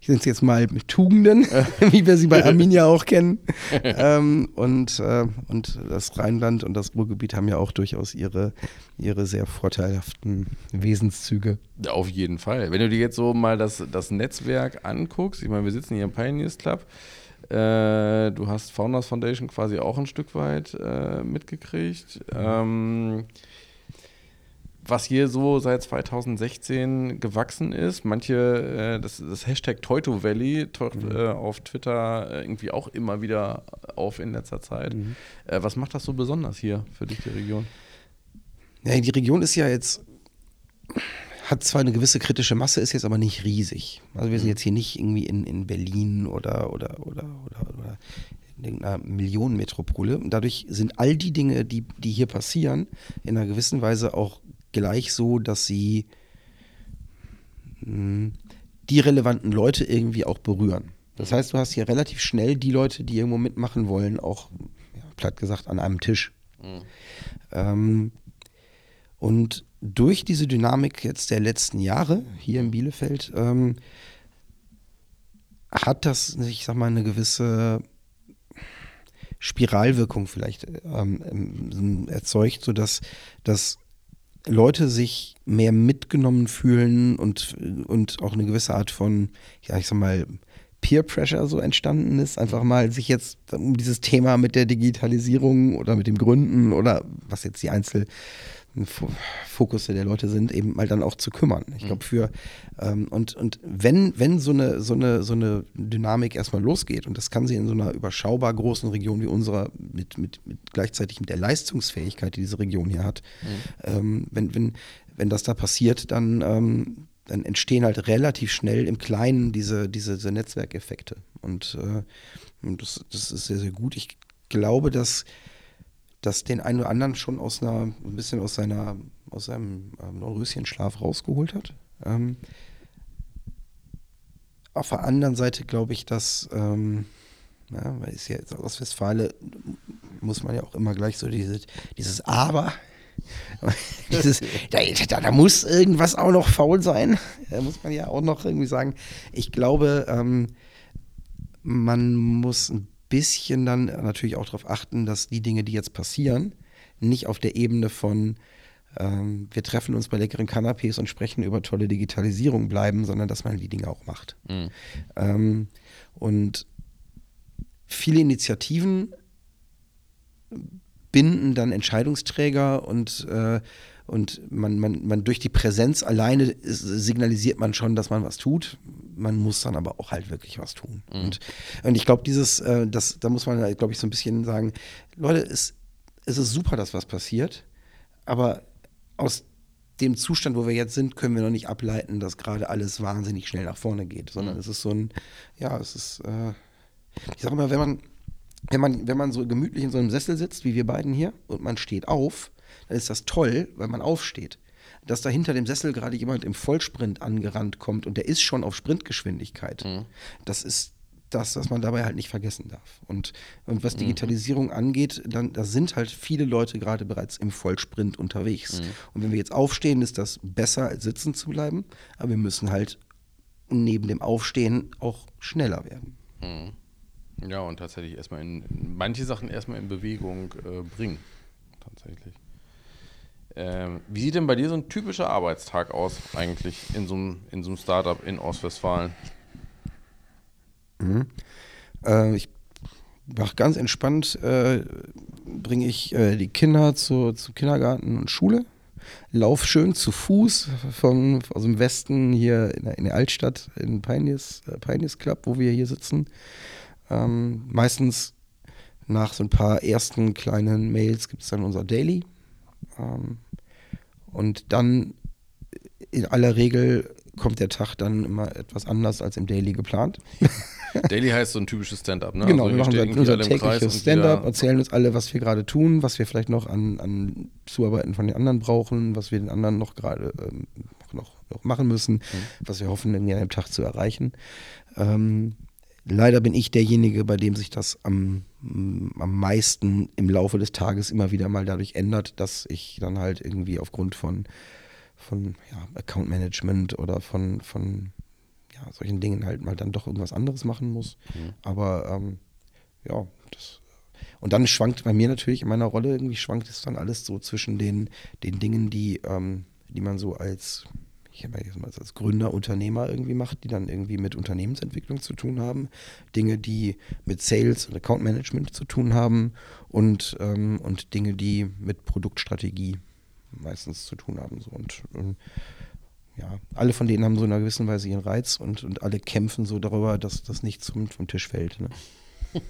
ich nenne es jetzt mal mit Tugenden, wie wir sie bei Arminia auch kennen. ähm, und, äh, und das Rheinland und das Ruhrgebiet haben ja auch durchaus ihre, ihre sehr vorteilhaften Wesenszüge. Auf jeden Fall. Wenn du dir jetzt so mal das, das Netzwerk anguckst, ich meine, wir sitzen hier im Pioneers Club. Äh, du hast Founders Foundation quasi auch ein Stück weit äh, mitgekriegt. Ähm, was hier so seit 2016 gewachsen ist. Manche, äh, das, das Hashtag Teuto Valley taucht mhm. äh, auf Twitter äh, irgendwie auch immer wieder auf in letzter Zeit. Mhm. Äh, was macht das so besonders hier für dich, die Region? Ja, die Region ist ja jetzt, hat zwar eine gewisse kritische Masse, ist jetzt aber nicht riesig. Also wir sind mhm. jetzt hier nicht irgendwie in, in Berlin oder, oder, oder, oder, oder in irgendeiner Millionenmetropole. Und dadurch sind all die Dinge, die, die hier passieren, in einer gewissen Weise auch gleich so, dass sie mh, hm, die relevanten Leute irgendwie auch berühren. Das heißt, du hast hier relativ schnell die Leute, die irgendwo mitmachen wollen, auch ja, platt gesagt an einem Tisch. Mhm. Ähm, und durch diese Dynamik jetzt der letzten Jahre hier in Bielefeld ähm, hat das, ich sag mal, eine gewisse Spiralwirkung vielleicht ähm, erzeugt, sodass dass Leute sich mehr mitgenommen fühlen und, und auch eine gewisse Art von, ja, ich sag mal, Peer Pressure so entstanden ist, einfach mal sich jetzt um dieses Thema mit der Digitalisierung oder mit dem Gründen oder was jetzt die Einzel, ein Fokus der Leute sind, eben mal dann auch zu kümmern. Ich glaube, für ähm, und, und wenn, wenn so eine, so eine, so eine Dynamik erstmal losgeht, und das kann sie in so einer überschaubar großen Region wie unserer, mit, mit, mit gleichzeitig mit der Leistungsfähigkeit, die diese Region hier hat, mhm. ähm, wenn, wenn, wenn das da passiert, dann, ähm, dann entstehen halt relativ schnell im Kleinen diese, diese, diese Netzwerkeffekte. Und äh, das, das ist sehr, sehr gut. Ich glaube, dass das den einen oder anderen schon aus einer, ein bisschen aus seiner, aus seinem ähm, Röschenschlaf rausgeholt hat. Ähm, auf der anderen Seite glaube ich, dass, ähm, ja, weil es ja jetzt aus Westfale muss man ja auch immer gleich so diese, dieses Aber, dieses, da, da, da, muss irgendwas auch noch faul sein. Da muss man ja auch noch irgendwie sagen. Ich glaube, ähm, man muss ein bisschen dann natürlich auch darauf achten, dass die Dinge, die jetzt passieren, nicht auf der Ebene von ähm, wir treffen uns bei leckeren Canapés und sprechen über tolle Digitalisierung bleiben, sondern dass man die Dinge auch macht. Mhm. Ähm, und viele Initiativen binden dann Entscheidungsträger und äh, und man, man, man durch die Präsenz alleine signalisiert man schon, dass man was tut. Man muss dann aber auch halt wirklich was tun. Mhm. Und, und ich glaube, dieses, äh, das, da muss man, glaube ich, so ein bisschen sagen, Leute, es, es ist super, dass was passiert, aber aus dem Zustand, wo wir jetzt sind, können wir noch nicht ableiten, dass gerade alles wahnsinnig schnell nach vorne geht, sondern mhm. es ist so ein, ja, es ist, äh, ich sage mal, wenn man, wenn man, wenn man so gemütlich in so einem Sessel sitzt, wie wir beiden hier, und man steht auf, dann ist das toll, weil man aufsteht. Dass da hinter dem Sessel gerade jemand im Vollsprint angerannt kommt und der ist schon auf Sprintgeschwindigkeit, mhm. das ist das, was man dabei halt nicht vergessen darf. Und, und was mhm. Digitalisierung mhm. angeht, dann da sind halt viele Leute gerade bereits im Vollsprint unterwegs. Mhm. Und wenn wir jetzt aufstehen, ist das besser als sitzen zu bleiben, aber wir müssen halt neben dem Aufstehen auch schneller werden. Mhm. Ja, und tatsächlich erstmal in, manche Sachen erstmal in Bewegung äh, bringen. Tatsächlich. Ähm, wie sieht denn bei dir so ein typischer Arbeitstag aus, eigentlich, in so einem, in so einem Startup in Ostwestfalen? Mhm. Äh, ich mache ganz entspannt, äh, bringe ich äh, die Kinder zu, zu Kindergarten und Schule, lauf schön zu Fuß von, aus dem Westen hier in der, in der Altstadt in Pioneers, äh, Pioneers Club, wo wir hier sitzen. Ähm, meistens nach so ein paar ersten kleinen Mails gibt es dann unser Daily. Ähm, und dann in aller Regel kommt der Tag dann immer etwas anders als im Daily geplant. Daily heißt so ein typisches Stand-up, ne? Genau, also wir machen unser, unser tägliches Stand-up, erzählen uns alle, was wir gerade tun, was wir vielleicht noch an, an Zuarbeiten von den anderen brauchen, was wir den anderen noch gerade ähm, noch, noch, machen müssen, mhm. was wir hoffen, in einem Tag zu erreichen. Ähm, leider bin ich derjenige, bei dem sich das am, am meisten im Laufe des Tages immer wieder mal dadurch ändert, dass ich dann halt irgendwie aufgrund von, von ja, Account Management oder von, von ja, solchen Dingen halt mal dann doch irgendwas anderes machen muss. Mhm. Aber ähm, ja, das. Und dann schwankt bei mir natürlich in meiner Rolle irgendwie schwankt es dann alles so zwischen den, den Dingen, die, ähm, die man so als ich habe ja als Gründer, Unternehmer irgendwie macht, die dann irgendwie mit Unternehmensentwicklung zu tun haben, Dinge, die mit Sales und Account Management zu tun haben und, ähm, und Dinge, die mit Produktstrategie meistens zu tun haben. So. Und, und ja, alle von denen haben so in einer gewissen Weise ihren Reiz und, und alle kämpfen so darüber, dass das nicht zum, vom Tisch fällt. Ne?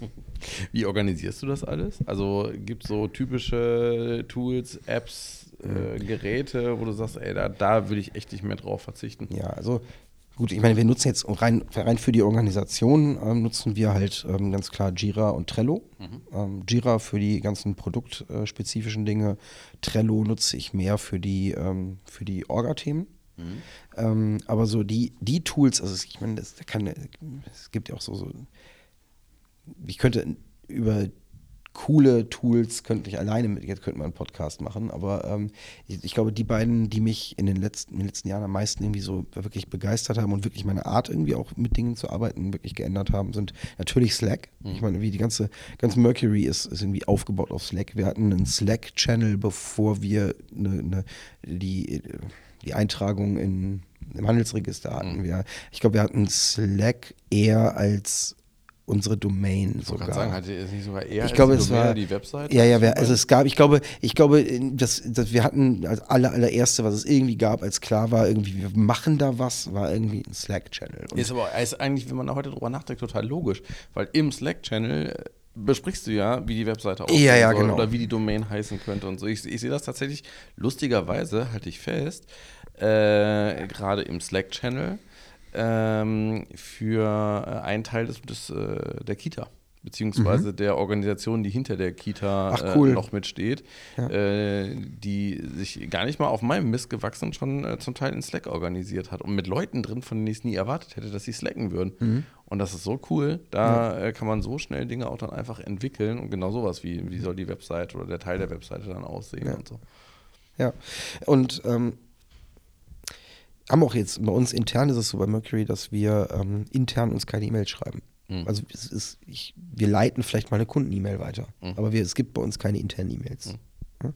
Wie organisierst du das alles? Also gibt es so typische Tools, Apps, äh, Geräte, wo du sagst, ey, da, da würde ich echt nicht mehr drauf verzichten? Ja, also gut, ich meine, wir nutzen jetzt rein, rein für die Organisation, ähm, nutzen wir halt ähm, ganz klar Jira und Trello. Mhm. Ähm, Jira für die ganzen produktspezifischen Dinge, Trello nutze ich mehr für die, ähm, für die Orga-Themen. Mhm. Ähm, aber so die, die Tools, also ich meine, das kann, es gibt ja auch so, so ich könnte über coole Tools könnte ich alleine mit, jetzt könnte man einen Podcast machen, aber ähm, ich, ich, glaube, die beiden, die mich in den, letzten, in den letzten Jahren am meisten irgendwie so wirklich begeistert haben und wirklich meine Art irgendwie auch mit Dingen zu arbeiten wirklich geändert haben, sind natürlich Slack. Mhm. Ich meine, wie die ganze, ganze Mercury ist, ist irgendwie aufgebaut auf Slack. Wir hatten einen Slack-Channel, bevor wir eine, eine, die, die Eintragung in, im Handelsregister hatten. Mhm. Wir, ich glaube, wir hatten Slack eher als unsere Domain Ich sogar. gerade sagen, hatte es nicht sogar eher ich glaube, es Domain war die Website? Ja, ja, wir, also es gab, ich glaube, ich glaube, dass, dass wir hatten als aller, allererste, was es irgendwie gab, als klar war, irgendwie, wir machen da was, war irgendwie ein Slack-Channel. Ist aber ist eigentlich, wenn man da heute drüber nachdenkt, total logisch. Weil im Slack-Channel äh, besprichst du ja, wie die Webseite aussehen Ja, ja, soll genau. oder wie die Domain heißen könnte und so. Ich, ich sehe das tatsächlich, lustigerweise, halte ich fest, äh, gerade im Slack-Channel ähm, für äh, einen Teil des, des, äh, der Kita. Beziehungsweise der Organisation, die hinter der Kita Mhm. Ach, cool. äh, noch mitsteht, Ja. äh, die sich gar nicht mal auf meinem Mist gewachsen schon äh, zum Teil in Slack organisiert hat und mit Leuten drin, von denen ich es nie erwartet hätte, dass sie slacken würden. Mhm. Und das ist so cool. Da äh, kann man so schnell Dinge auch dann einfach entwickeln und genau sowas wie, wie soll die Website oder der Teil der Webseite dann aussehen Ja. und so. Ja, und ähm, haben auch jetzt bei uns intern ist es so bei Mercury, dass wir ähm, intern uns keine E-Mails schreiben. Mhm. Also es ist, ich, wir leiten vielleicht mal eine Kunden-E-Mail weiter, Mhm. aber wir, es gibt bei uns keine internen E-Mails. Ja?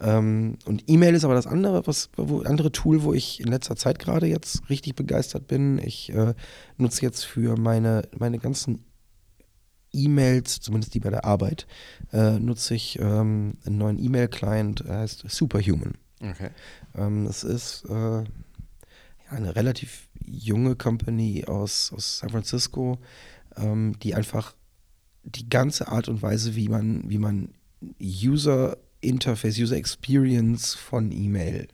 Ähm, und E-Mail ist aber das andere, was, wo, andere Tool, wo ich in letzter Zeit gerade jetzt richtig begeistert bin. Ich äh, nutze jetzt für meine, meine ganzen E-Mails, zumindest die bei der Arbeit, äh, nutze ich ähm, einen neuen E-Mail-Client, der heißt Superhuman. Okay. Ähm, das ist äh, eine relativ junge Company aus, aus San Francisco, ähm, die einfach die ganze Art und Weise, wie man, wie man User Interface, User Experience von E-Mail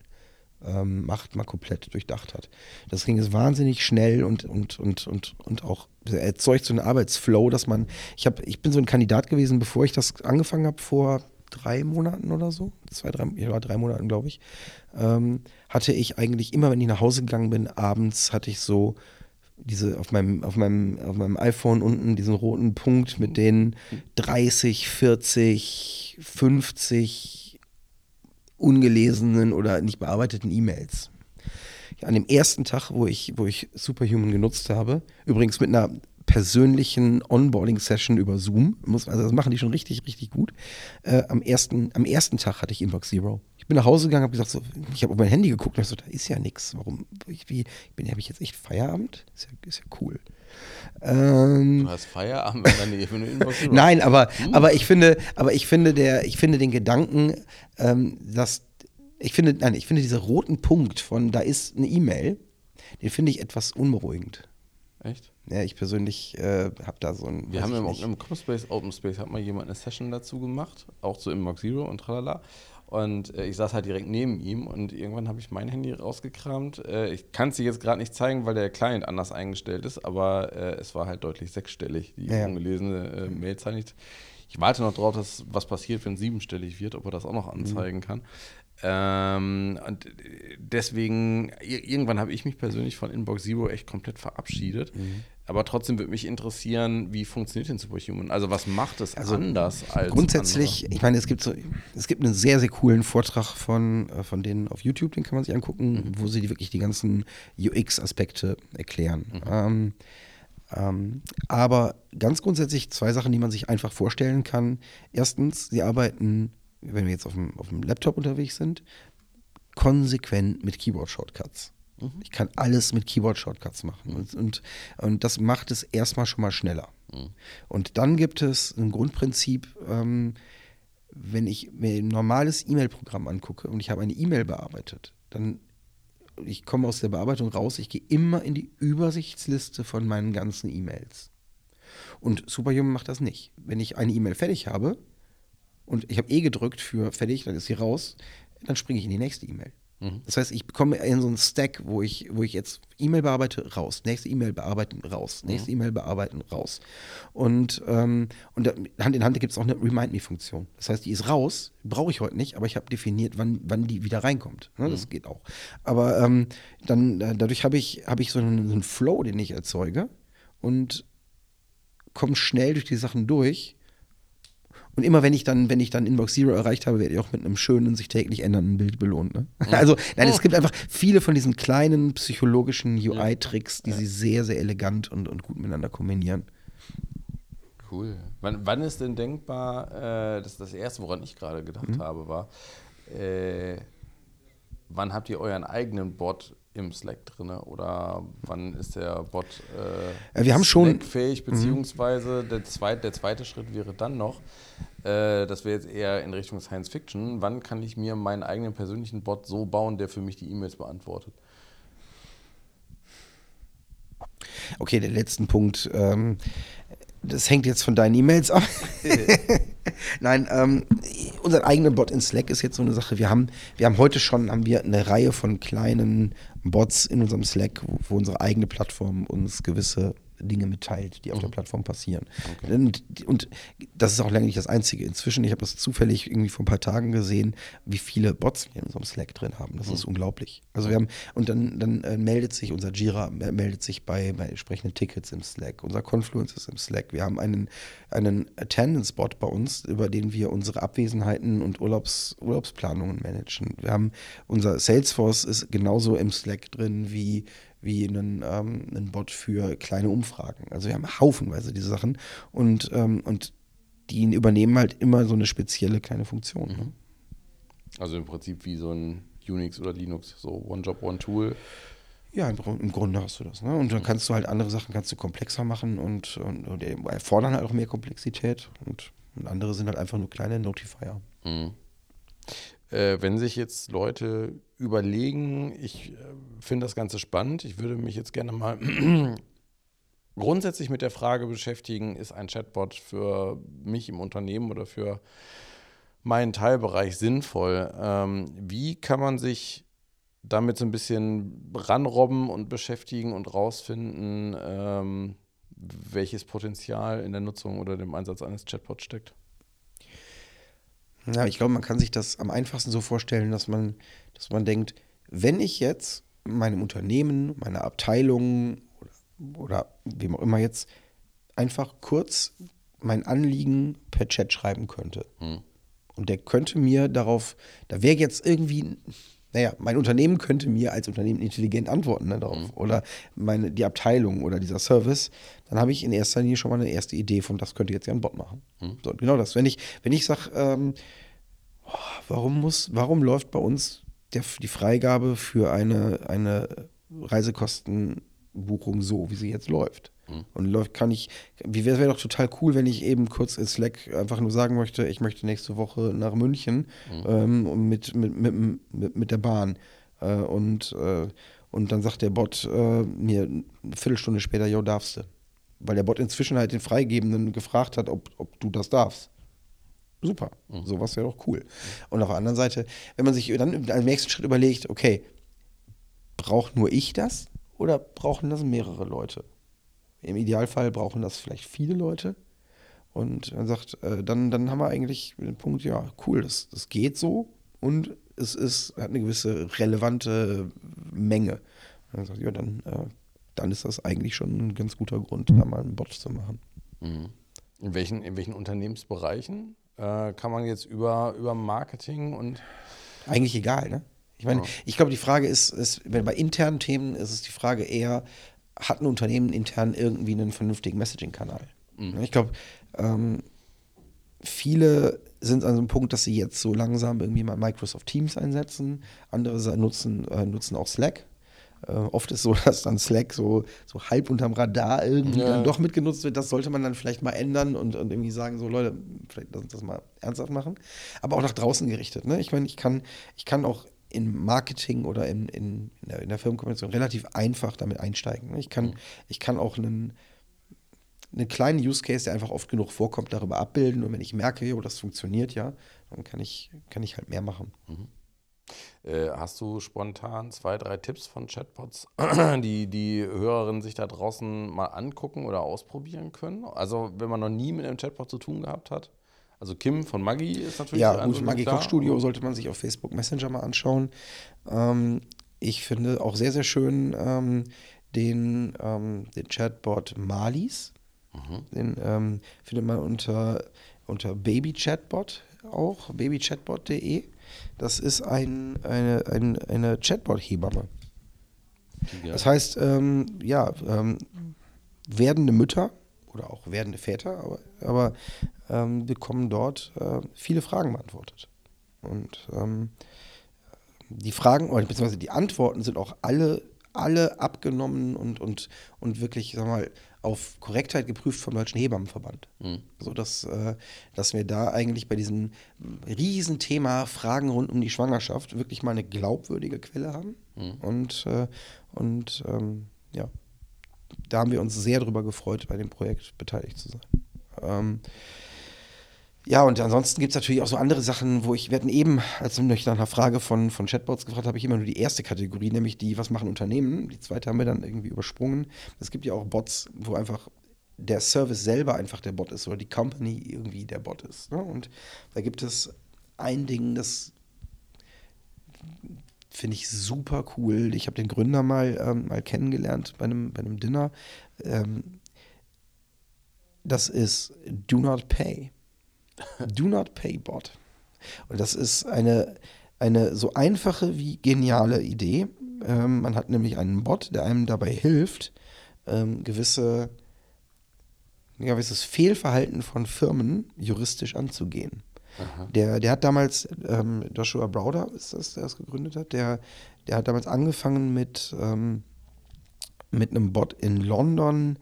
ähm, macht, mal komplett durchdacht hat. Das ging jetzt wahnsinnig schnell und, und, und, und, und auch erzeugt so einen Arbeitsflow, dass man, ich habe, ich bin so ein Kandidat gewesen, bevor ich das angefangen habe, vor drei Monaten oder so, zwei, drei, ja, drei Monaten, glaube ich, ähm, hatte ich eigentlich immer, wenn ich nach Hause gegangen bin, abends hatte ich so diese auf meinem, auf meinem, auf meinem iPhone unten diesen roten Punkt mit den 30, 40, 50 ungelesenen oder nicht bearbeiteten E-Mails. An dem ersten Tag, wo ich, wo ich Superhuman genutzt habe, übrigens mit einer persönlichen Onboarding-Session über Zoom, muss, also das machen die schon richtig, richtig gut. Äh, am, ersten, am ersten Tag hatte ich Inbox Zero. Ich bin nach Hause gegangen, habe gesagt, so, ich habe auf mein Handy geguckt und so, da ist ja nichts. Warum? Ich, wie, bin, habe ich jetzt echt Feierabend? Ist ja, ist ja cool. Ähm, Du hast Feierabend, wenn du Inbox Zero- Nein, aber, aber ich finde, aber ich finde der, ich finde den Gedanken, ähm, dass ich finde, nein, ich finde diesen roten Punkt von da ist eine E-Mail, den finde ich etwas unberuhigend. Echt? Ja, ich persönlich äh, habe da so ein. Wir haben im, im Comspace, Open Space, hat mal jemand eine Session dazu gemacht, auch zu Inbox Zero und tralala. Und äh, ich saß halt direkt neben ihm und irgendwann habe ich mein Handy rausgekramt. Äh, ich kann es dir jetzt gerade nicht zeigen, weil der Client anders eingestellt ist, aber äh, es war halt deutlich sechsstellig, die Ja, ungelesene äh, Mailzahl nicht. Ich warte noch drauf, dass was passiert, wenn siebenstellig wird, ob er das auch noch Mhm. anzeigen kann. Ähm, und äh, deswegen, ir- irgendwann habe ich mich persönlich von Inbox Zero echt komplett verabschiedet. Mhm. Aber trotzdem würde mich interessieren, wie funktioniert denn Superhuman? Also was macht es Also anders als Grundsätzlich, ich meine, es gibt so, es gibt einen sehr, sehr coolen Vortrag von, äh, von denen auf YouTube, den kann man sich angucken, wo sie die wirklich die ganzen UX-Aspekte erklären. Ähm, ähm, aber ganz grundsätzlich zwei Sachen, die man sich einfach vorstellen kann. Erstens, sie arbeiten, wenn wir jetzt auf dem, auf dem Laptop unterwegs sind, konsequent mit Keyboard-Shortcuts. Ich kann alles mit Keyboard-Shortcuts machen. Und, und, und das macht es erstmal schon mal schneller. Und dann gibt es ein Grundprinzip, ähm, wenn ich mir ein normales E-Mail-Programm angucke und ich habe eine E-Mail bearbeitet, dann ich komme aus der Bearbeitung raus, ich gehe immer in die Übersichtsliste von meinen ganzen E-Mails. Und Superhuman macht das nicht. Wenn ich eine E-Mail fertig habe und ich habe eh gedrückt für fertig, dann ist sie raus, dann springe ich in die nächste E-Mail. Das heißt, ich bekomme in so einen Stack, wo ich, wo ich jetzt E-Mail bearbeite, raus, nächste E-Mail bearbeiten, raus, nächste E-Mail bearbeiten, raus. Und, ähm, und Hand in Hand gibt es auch eine Remind-Me-Funktion. Das heißt, die ist raus, brauche ich heute nicht, aber ich habe definiert, wann, wann die wieder reinkommt. Ne? Das geht auch. Aber ähm, dann, äh, dadurch habe ich, hab ich so einen, so einen Flow, den ich erzeuge und komme schnell durch die Sachen durch. Und immer wenn ich dann, wenn ich dann Inbox Zero erreicht habe, werde ich auch mit einem schönen, sich täglich ändernden Bild belohnt. Ne? Also, nein, es gibt einfach viele von diesen kleinen psychologischen UI-Tricks, die sie sehr, sehr elegant und, und gut miteinander kombinieren. Cool. Wann, wann ist denn denkbar, äh, das ist das Erste, woran ich gerade gedacht Mhm. habe, war, äh, wann habt ihr euren eigenen Bot im Slack drin oder wann ist der Bot äh, wir haben schon fähig beziehungsweise mhm. der, zweite, der zweite Schritt wäre dann noch, äh, das wäre jetzt eher in Richtung Science Fiction, wann kann ich mir meinen eigenen persönlichen Bot so bauen, der für mich die E-Mails beantwortet? Okay, der letzte Punkt. Ähm, das hängt jetzt von deinen E-Mails ab. Nein, ähm, unser eigener Bot in Slack ist jetzt so eine Sache. Wir haben, wir haben heute schon haben wir eine Reihe von kleinen Bots in unserem Slack, wo, unsere eigene Plattform uns gewisse Dinge mitteilt, die auf mhm. der Plattform passieren. Okay. Und, und, das ist auch lange nicht das Einzige. Inzwischen, ich habe das zufällig irgendwie vor ein paar Tagen gesehen, wie viele Bots wir in unserem Slack drin haben. Das mhm. ist unglaublich. Also wir haben, und dann, dann äh, meldet sich unser Jira, äh, meldet sich bei, bei entsprechenden Tickets im Slack. Unser Confluence ist im Slack. Wir haben einen, einen Attendance-Bot bei uns, über den wir unsere Abwesenheiten und Urlaubs, Urlaubsplanungen managen. Wir haben unser Salesforce ist genauso im Slack drin wie wie einen, ähm, einen Bot für kleine Umfragen. Also wir haben haufenweise diese Sachen und, ähm, und die übernehmen halt immer so eine spezielle kleine Funktion. Ne? Also im Prinzip wie so ein Unix oder Linux, so One Job, One Tool. Ja, im, im, Grunde hast du das. Ne? Und dann kannst du halt andere Sachen kannst du komplexer machen und, und, und erfordern halt auch mehr Komplexität. Und, und, andere sind halt einfach nur kleine Notifier. Mhm. Äh, wenn sich jetzt Leute überlegen, ich äh, finde das Ganze spannend, ich würde mich jetzt gerne mal grundsätzlich mit der Frage beschäftigen, ist ein Chatbot für mich im Unternehmen oder für meinen Teilbereich sinnvoll? Ähm, wie kann man sich damit so ein bisschen ranrobben und beschäftigen und rausfinden, ähm, welches Potenzial in der Nutzung oder dem Einsatz eines Chatbots steckt? Ja, ich glaube, man kann sich das am einfachsten so vorstellen, dass man, dass man denkt, wenn ich jetzt meinem Unternehmen, meiner Abteilung oder, oder wem auch immer jetzt einfach kurz mein Anliegen per Chat schreiben könnte. Hm. Und der könnte mir darauf, da wäre jetzt irgendwie, naja, mein Unternehmen könnte mir als Unternehmen intelligent antworten ne, darauf. Mhm. Oder meine, die Abteilung oder dieser Service, dann habe ich in erster Linie schon mal eine erste Idee von, das könnte jetzt ja ein Bot machen. Mhm. So, genau das. Wenn ich, wenn ich sage, ähm, oh, warum muss, warum läuft bei uns der, die Freigabe für eine, eine Reisekostenbuchung so, wie sie jetzt läuft? Mhm. Und läuft, kann ich, wie wäre wär doch total cool, wenn ich eben kurz in Slack einfach nur sagen möchte, ich möchte nächste Woche nach München mhm. ähm, mit, mit, mit, mit, mit der Bahn. Äh, und, äh, und dann sagt der Bot äh, mir eine Viertelstunde später, jo, darfst du. Weil der Bot inzwischen halt den Freigebenden gefragt hat, ob, ob du das darfst. Super. Mhm. Sowas wäre doch cool. Und auf der anderen Seite, wenn man sich dann im nächsten Schritt überlegt, okay, braucht nur ich das oder brauchen das mehrere Leute? Im Idealfall brauchen das vielleicht viele Leute. Und er sagt, äh, dann, dann haben wir eigentlich den Punkt, ja, cool, das, das geht so und es ist, hat eine gewisse relevante Menge. Und er sagt, ja, dann, äh, dann ist das eigentlich schon ein ganz guter Grund, da mal einen Bot zu machen. Mhm. In welchen, in welchen Unternehmensbereichen äh, kann man jetzt über, über Marketing und. Eigentlich egal, ne? Ich meine, ja. ich glaube, die Frage ist, ist, bei internen Themen ist es die Frage eher, hat ein Unternehmen intern irgendwie einen vernünftigen Messaging-Kanal? Mhm. Ich glaube, ähm, viele sind an so einem Punkt, dass sie jetzt so langsam irgendwie mal Microsoft Teams einsetzen. Andere nutzen, äh, nutzen auch Slack. Äh, oft ist so, dass dann Slack so, so halb unterm Radar irgendwie ja. dann doch mitgenutzt wird. Das sollte man dann vielleicht mal ändern und, und irgendwie sagen, so Leute, vielleicht lass uns das mal ernsthaft machen. Aber auch nach draußen gerichtet. Ne? Ich meine, ich kann, ich kann auch im Marketing oder in, in, in, der, in der Firmenkommunikation relativ einfach damit einsteigen. Ne? Ich kann, mhm. ich kann auch einen, einen kleinen Use Case, der einfach oft genug vorkommt, darüber abbilden. Und wenn ich merke, jo, das funktioniert ja, dann kann ich, kann ich halt mehr machen. Mhm. Äh, hast du spontan zwei, drei Tipps von Chatbots, die die Hörerinnen sich da draußen mal angucken oder ausprobieren können? Also, wenn man noch nie mit einem Chatbot zu tun gehabt hat? Also Kim von Maggi ist natürlich Ja, gut, Maggi Kochstudio sollte man sich auf Facebook Messenger mal anschauen. Ähm, ich finde auch sehr, sehr schön ähm, den, ähm, den Chatbot Malis. Mhm. Den ähm, findet man unter, unter Baby Chatbot auch, babychatbot.de. Das ist ein, eine, ein, eine Chatbot-Hebamme. Ja. Das heißt, ähm, ja, ähm, werdende Mütter oder auch werdende Väter, aber, aber ähm, bekommen dort äh, viele Fragen beantwortet. Und ähm, die Fragen, oder beziehungsweise die Antworten sind auch alle, alle abgenommen und, und, und wirklich, sag mal, auf Korrektheit geprüft vom Deutschen Hebammenverband. Mhm. So dass, äh, dass wir da eigentlich bei diesem Riesenthema Fragen rund um die Schwangerschaft wirklich mal eine glaubwürdige Quelle haben. Mhm. Und, äh, und ähm, ja, da haben wir uns sehr drüber gefreut, bei dem Projekt beteiligt zu sein. Ähm, ja, und ansonsten gibt es natürlich auch so andere Sachen, wo ich, wir hatten eben, als du mich nach einer Frage von, von Chatbots gefragt habe ich immer nur die erste Kategorie, nämlich die, was machen Unternehmen. Die zweite haben wir dann irgendwie übersprungen. Es gibt ja auch Bots, wo einfach der Service selber einfach der Bot ist oder die Company irgendwie der Bot ist. Ne? Und da gibt es ein Ding, das finde ich super cool. Ich habe den Gründer mal, ähm, mal kennengelernt bei einem, bei einem Dinner. Ähm, das ist Do Not Pay. Do Not Pay Bot. Und das ist eine, eine so einfache wie geniale Idee. Ähm, man hat nämlich einen Bot, der einem dabei hilft, ähm, gewisse, ja, gewisses Fehlverhalten von Firmen juristisch anzugehen. Der, der hat damals, ähm, Joshua Browder ist das, der das gegründet hat, der, der hat damals angefangen mit, ähm, mit einem Bot in London,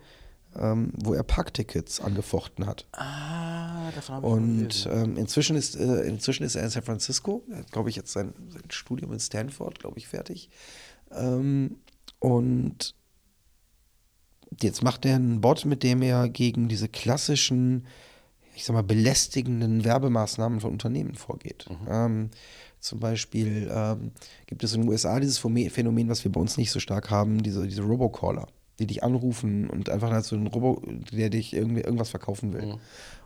ähm, wo er Parktickets angefochten hat. Ah, davon habe ich Und ähm, inzwischen, ist, äh, inzwischen ist er in San Francisco. Hat, glaube ich, jetzt sein, sein, Studium in Stanford, glaube ich, fertig. Ähm, und jetzt macht er einen Bot, mit dem er gegen diese klassischen, ich sag mal, belästigenden Werbemaßnahmen von Unternehmen vorgeht. Mhm. Ähm, zum Beispiel ähm, gibt es in den USA dieses Phänomen, was wir bei uns nicht so stark haben, diese, diese Robocaller die dich anrufen und einfach so ein Robo, der dich irgendwie irgendwas verkaufen will. Mhm.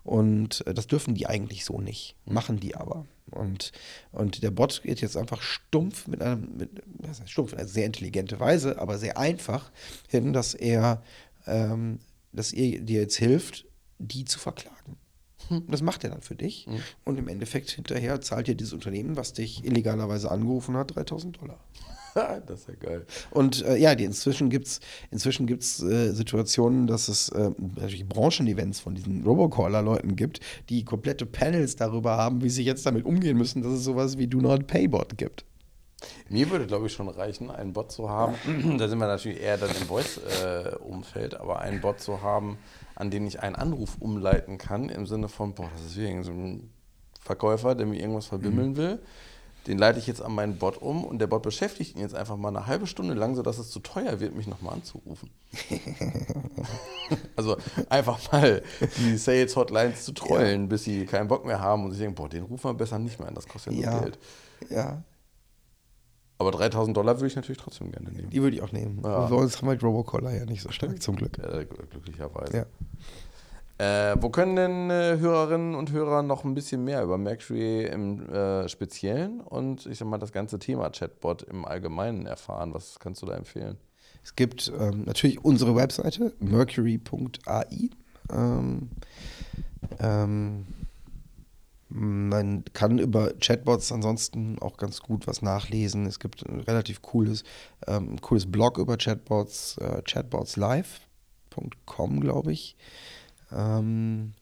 Und äh, das dürfen die eigentlich so nicht, mhm. machen die aber. Und, und der Bot geht jetzt einfach stumpf mit einer, mit, was heißt stumpf, eine sehr intelligente Weise, aber sehr einfach hin, dass er, ähm, dass ihr dir jetzt hilft, die zu verklagen. Hm. Das macht er dann für dich. Mhm. Und im Endeffekt hinterher zahlt dir dieses Unternehmen, was dich illegalerweise angerufen hat, 3000 Dollar. das ist ja geil. Und äh, ja, die, inzwischen gibt es inzwischen gibt's, äh, Situationen, dass es äh, natürlich Branchenevents von diesen Robocaller-Leuten gibt, die komplette Panels darüber haben, wie sie jetzt damit umgehen müssen, dass es sowas wie Do Not Pay Bot gibt. Mir würde, glaube ich, schon reichen, einen Bot zu haben. da sind wir natürlich eher dann im Voice-Umfeld, aber einen Bot zu haben, an den ich einen Anruf umleiten kann, im Sinne von, boah, das ist wie so ein Verkäufer, der mir irgendwas verbimmeln mhm. Den leite ich jetzt an meinen Bot um und der Bot beschäftigt ihn jetzt einfach mal eine halbe Stunde lang, sodass es zu teuer wird, mich nochmal anzurufen. also einfach mal die Sales Hotlines zu trollen, ja. bis sie keinen Bock mehr haben und sich denken, boah, den rufen wir besser nicht mehr an, das kostet ja, nur Geld. Ja. Aber 3000 Dollar würde ich natürlich trotzdem gerne nehmen. Die würde ich auch nehmen. Ja. Uns haben wir Robocaller ja nicht so stark, zum Glück. Ja, glücklicherweise. Ja. Äh, wo können denn äh, Hörerinnen und Hörer noch ein bisschen mehr über Mercury im äh, Speziellen und ich sag mal das ganze Thema Chatbot im Allgemeinen erfahren? Was kannst du da empfehlen? Es gibt ähm, natürlich unsere Webseite mercury.ai. Ähm, ähm, man kann über Chatbots ansonsten auch ganz gut was nachlesen. Es gibt ein relativ cooles, ähm, cooles Blog über Chatbots, äh, chatbotslive.com, glaube ich. Ähm,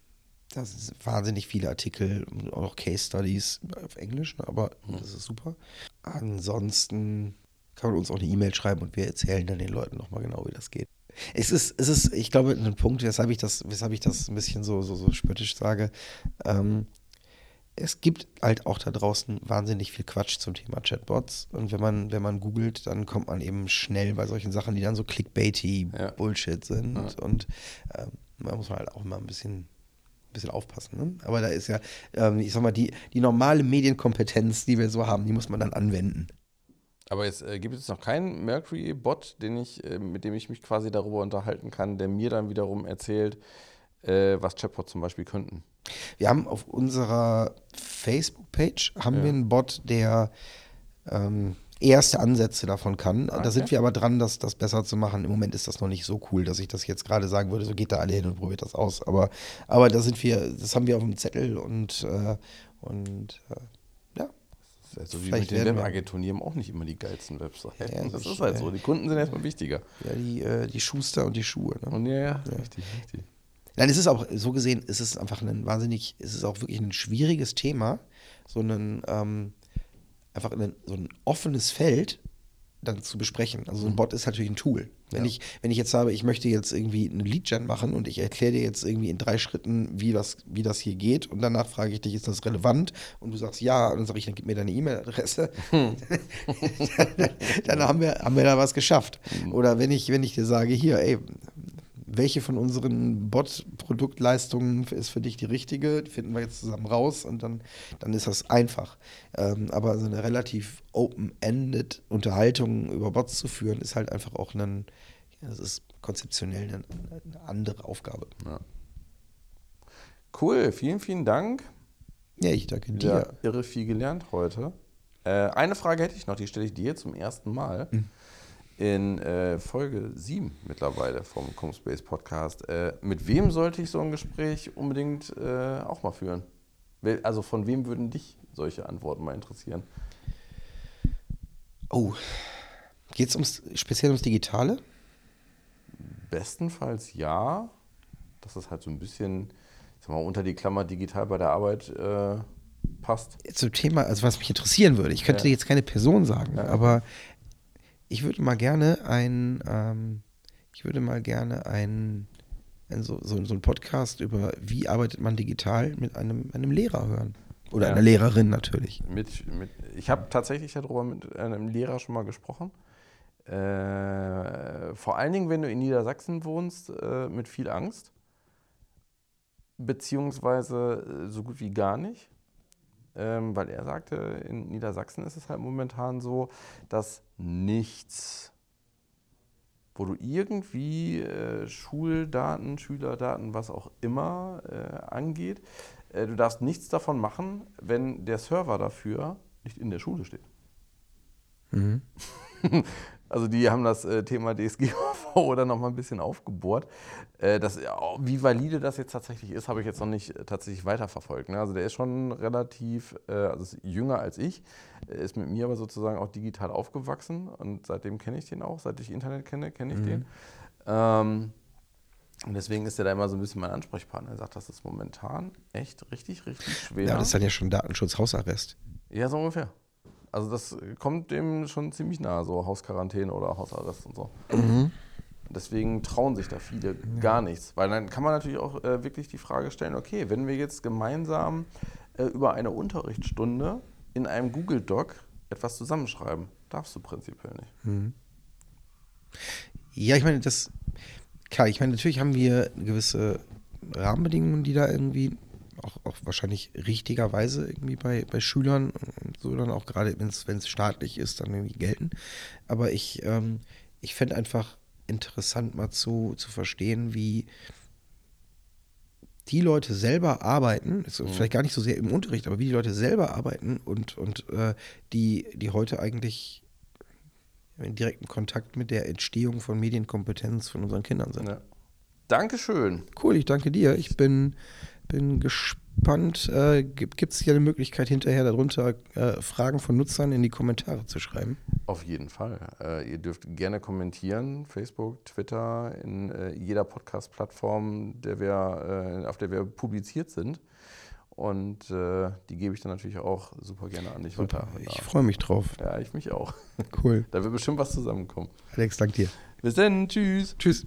das sind wahnsinnig viele Artikel und auch noch Case Studies auf Englisch, ne, aber mhm. das ist super. Ansonsten kann man uns auch eine E-Mail schreiben und wir erzählen dann den Leuten nochmal genau, wie das geht. Es ist, es ist, ich glaube, ein Punkt, weshalb ich das, weshalb ich das ein bisschen so, so, so spöttisch sage. Ähm, es gibt halt auch da draußen wahnsinnig viel Quatsch zum Thema Chatbots. Und wenn man, wenn man googelt, dann kommt man eben schnell bei solchen Sachen, die dann so clickbaity ja. Bullshit sind. Ja. Und ähm, da muss man halt auch immer ein bisschen, bisschen aufpassen. Ne? Aber da ist ja, ähm, ich sag mal, die, die normale Medienkompetenz, die wir so haben, die muss man dann anwenden. Aber jetzt äh, gibt es noch keinen Mercury-Bot, den ich, äh, mit dem ich mich quasi darüber unterhalten kann, der mir dann wiederum erzählt, äh, was Chatbots zum Beispiel könnten. Wir haben auf unserer Facebook-Page haben ja. wir einen Bot, der ähm, erste Ansätze davon kann. Okay. Da sind wir aber dran, das, das besser zu machen. Im Moment ist das noch nicht so cool, dass ich das jetzt gerade sagen würde, so geht da alle hin und probiert das aus. Aber, aber da sind wir, das haben wir auf dem Zettel und, äh, und äh, ja. Ist so wie mit den Webagenturen, die haben auch nicht immer die geilsten Webseiten. Ja, das, ist halt so. Die Kunden sind erstmal wichtiger. Ja, die, äh, die Schuster und die Schuhe. Ne? Und ja, ja, ja, richtig, richtig. Nein, es ist auch, so gesehen, ist es einfach ein wahnsinnig, es ist auch wirklich ein schwieriges Thema, so einen, ähm, einfach in so ein offenes Feld dann zu besprechen. Also so ein Bot ist natürlich ein Tool. Wenn, Ja. ich, wenn ich jetzt habe, ich möchte jetzt irgendwie eine Lead-Gen machen und ich erkläre dir jetzt irgendwie in drei Schritten, wie das, wie das hier geht und danach frage ich dich, ist das relevant? Und du sagst ja, und dann sage ich, dann gib mir deine E-Mail-Adresse. dann dann haben, wir, haben wir da was geschafft. Oder wenn ich, wenn ich dir sage, hier, ey, welche von unseren Bot-Produktleistungen ist für dich die richtige? Die finden wir jetzt zusammen raus und dann, dann ist das einfach. Ähm, aber so eine relativ open-ended Unterhaltung über Bots zu führen, ist halt einfach auch ein, ja, das ist konzeptionell eine, eine andere Aufgabe. Cool, vielen, vielen Dank. Ja, ich danke Ja, dir. irre viel gelernt heute. Äh, eine Frage hätte ich noch, die stelle ich dir zum ersten Mal. In äh, Folge 7 mittlerweile vom Comspace Podcast. Äh, mit wem sollte ich so ein Gespräch unbedingt äh, auch mal führen? Also von wem würden dich solche Antworten mal interessieren? Oh, geht es ums, speziell ums Digitale? Bestenfalls ja. Dass es halt so ein bisschen, ich sag mal, unter die Klammer digital bei der Arbeit äh, passt. Zum Thema, also was mich interessieren würde, ich könnte Ja. dir jetzt keine Person sagen, Ja. aber ich würde mal gerne ein, ähm, ich würde mal gerne ein, ein so, so, so einen Podcast über wie arbeitet man digital mit einem, einem Lehrer hören. Oder Ja. einer Lehrerin natürlich. Mit, mit, ich habe tatsächlich darüber mit einem Lehrer schon mal gesprochen. Äh, vor allen Dingen, wenn du in Niedersachsen wohnst, äh, mit viel Angst. Beziehungsweise äh, so gut wie gar nicht. Ähm, weil er sagte, in Niedersachsen ist es halt momentan so, dass nichts, wo du irgendwie äh, Schuldaten, Schülerdaten, was auch immer äh, angeht, äh, du darfst nichts davon machen, wenn der Server dafür nicht in der Schule steht. Mhm. Also die haben das äh, Thema DSGVO dann nochmal ein bisschen aufgebohrt. Äh, das, ja, wie valide das jetzt tatsächlich ist, habe ich jetzt noch nicht äh, tatsächlich weiterverfolgt. Ne? Also der ist schon relativ, also ist jünger als ich, ist mit mir aber sozusagen auch digital aufgewachsen und seitdem kenne ich den auch, seit ich Internet kenne, kenne ich Mhm. den. Ähm, und deswegen ist er da immer so ein bisschen mein Ansprechpartner. Er sagt, das ist momentan echt richtig, richtig schwer. Ja, das ist dann ja schon Datenschutz, Hausarrest. Ja, so ungefähr. Also das kommt dem schon ziemlich nahe, so Hausquarantäne oder Hausarrest und so. Deswegen trauen sich da viele gar nichts. Weil dann kann man natürlich auch äh, wirklich die Frage stellen, okay, wenn wir jetzt gemeinsam äh, über eine Unterrichtsstunde in einem Google Doc etwas zusammenschreiben, darfst du prinzipiell nicht. Ja, ich meine, das, klar, ich meine, natürlich haben wir gewisse Rahmenbedingungen, die da irgendwie auch, auch wahrscheinlich richtigerweise irgendwie bei, bei Schülern und so dann auch gerade, wenn es staatlich ist, dann irgendwie gelten. Aber ich, ähm, ich fände einfach interessant mal zu, zu verstehen, wie die Leute selber arbeiten, ist vielleicht gar nicht so sehr im Unterricht, aber wie die Leute selber arbeiten und, und äh, die, die heute eigentlich in direktem Kontakt mit der Entstehung von Medienkompetenz von unseren Kindern sind. Ja. Dankeschön. Cool, ich danke dir. Ich bin, bin gespannt. Äh, Gibt es hier eine Möglichkeit, hinterher darunter äh, Fragen von Nutzern in die Kommentare zu schreiben? Auf jeden Fall. Äh, ihr dürft gerne kommentieren, Facebook, Twitter, in äh, jeder Podcast-Plattform, der wir, äh, auf der wir publiziert sind. Und äh, die gebe ich dann natürlich auch super gerne an dich weiter. Ich freue mich drauf. Ja, ich mich auch. Cool. Da wird bestimmt was zusammenkommen. Alex, danke dir. Bis dann, tschüss. Tschüss.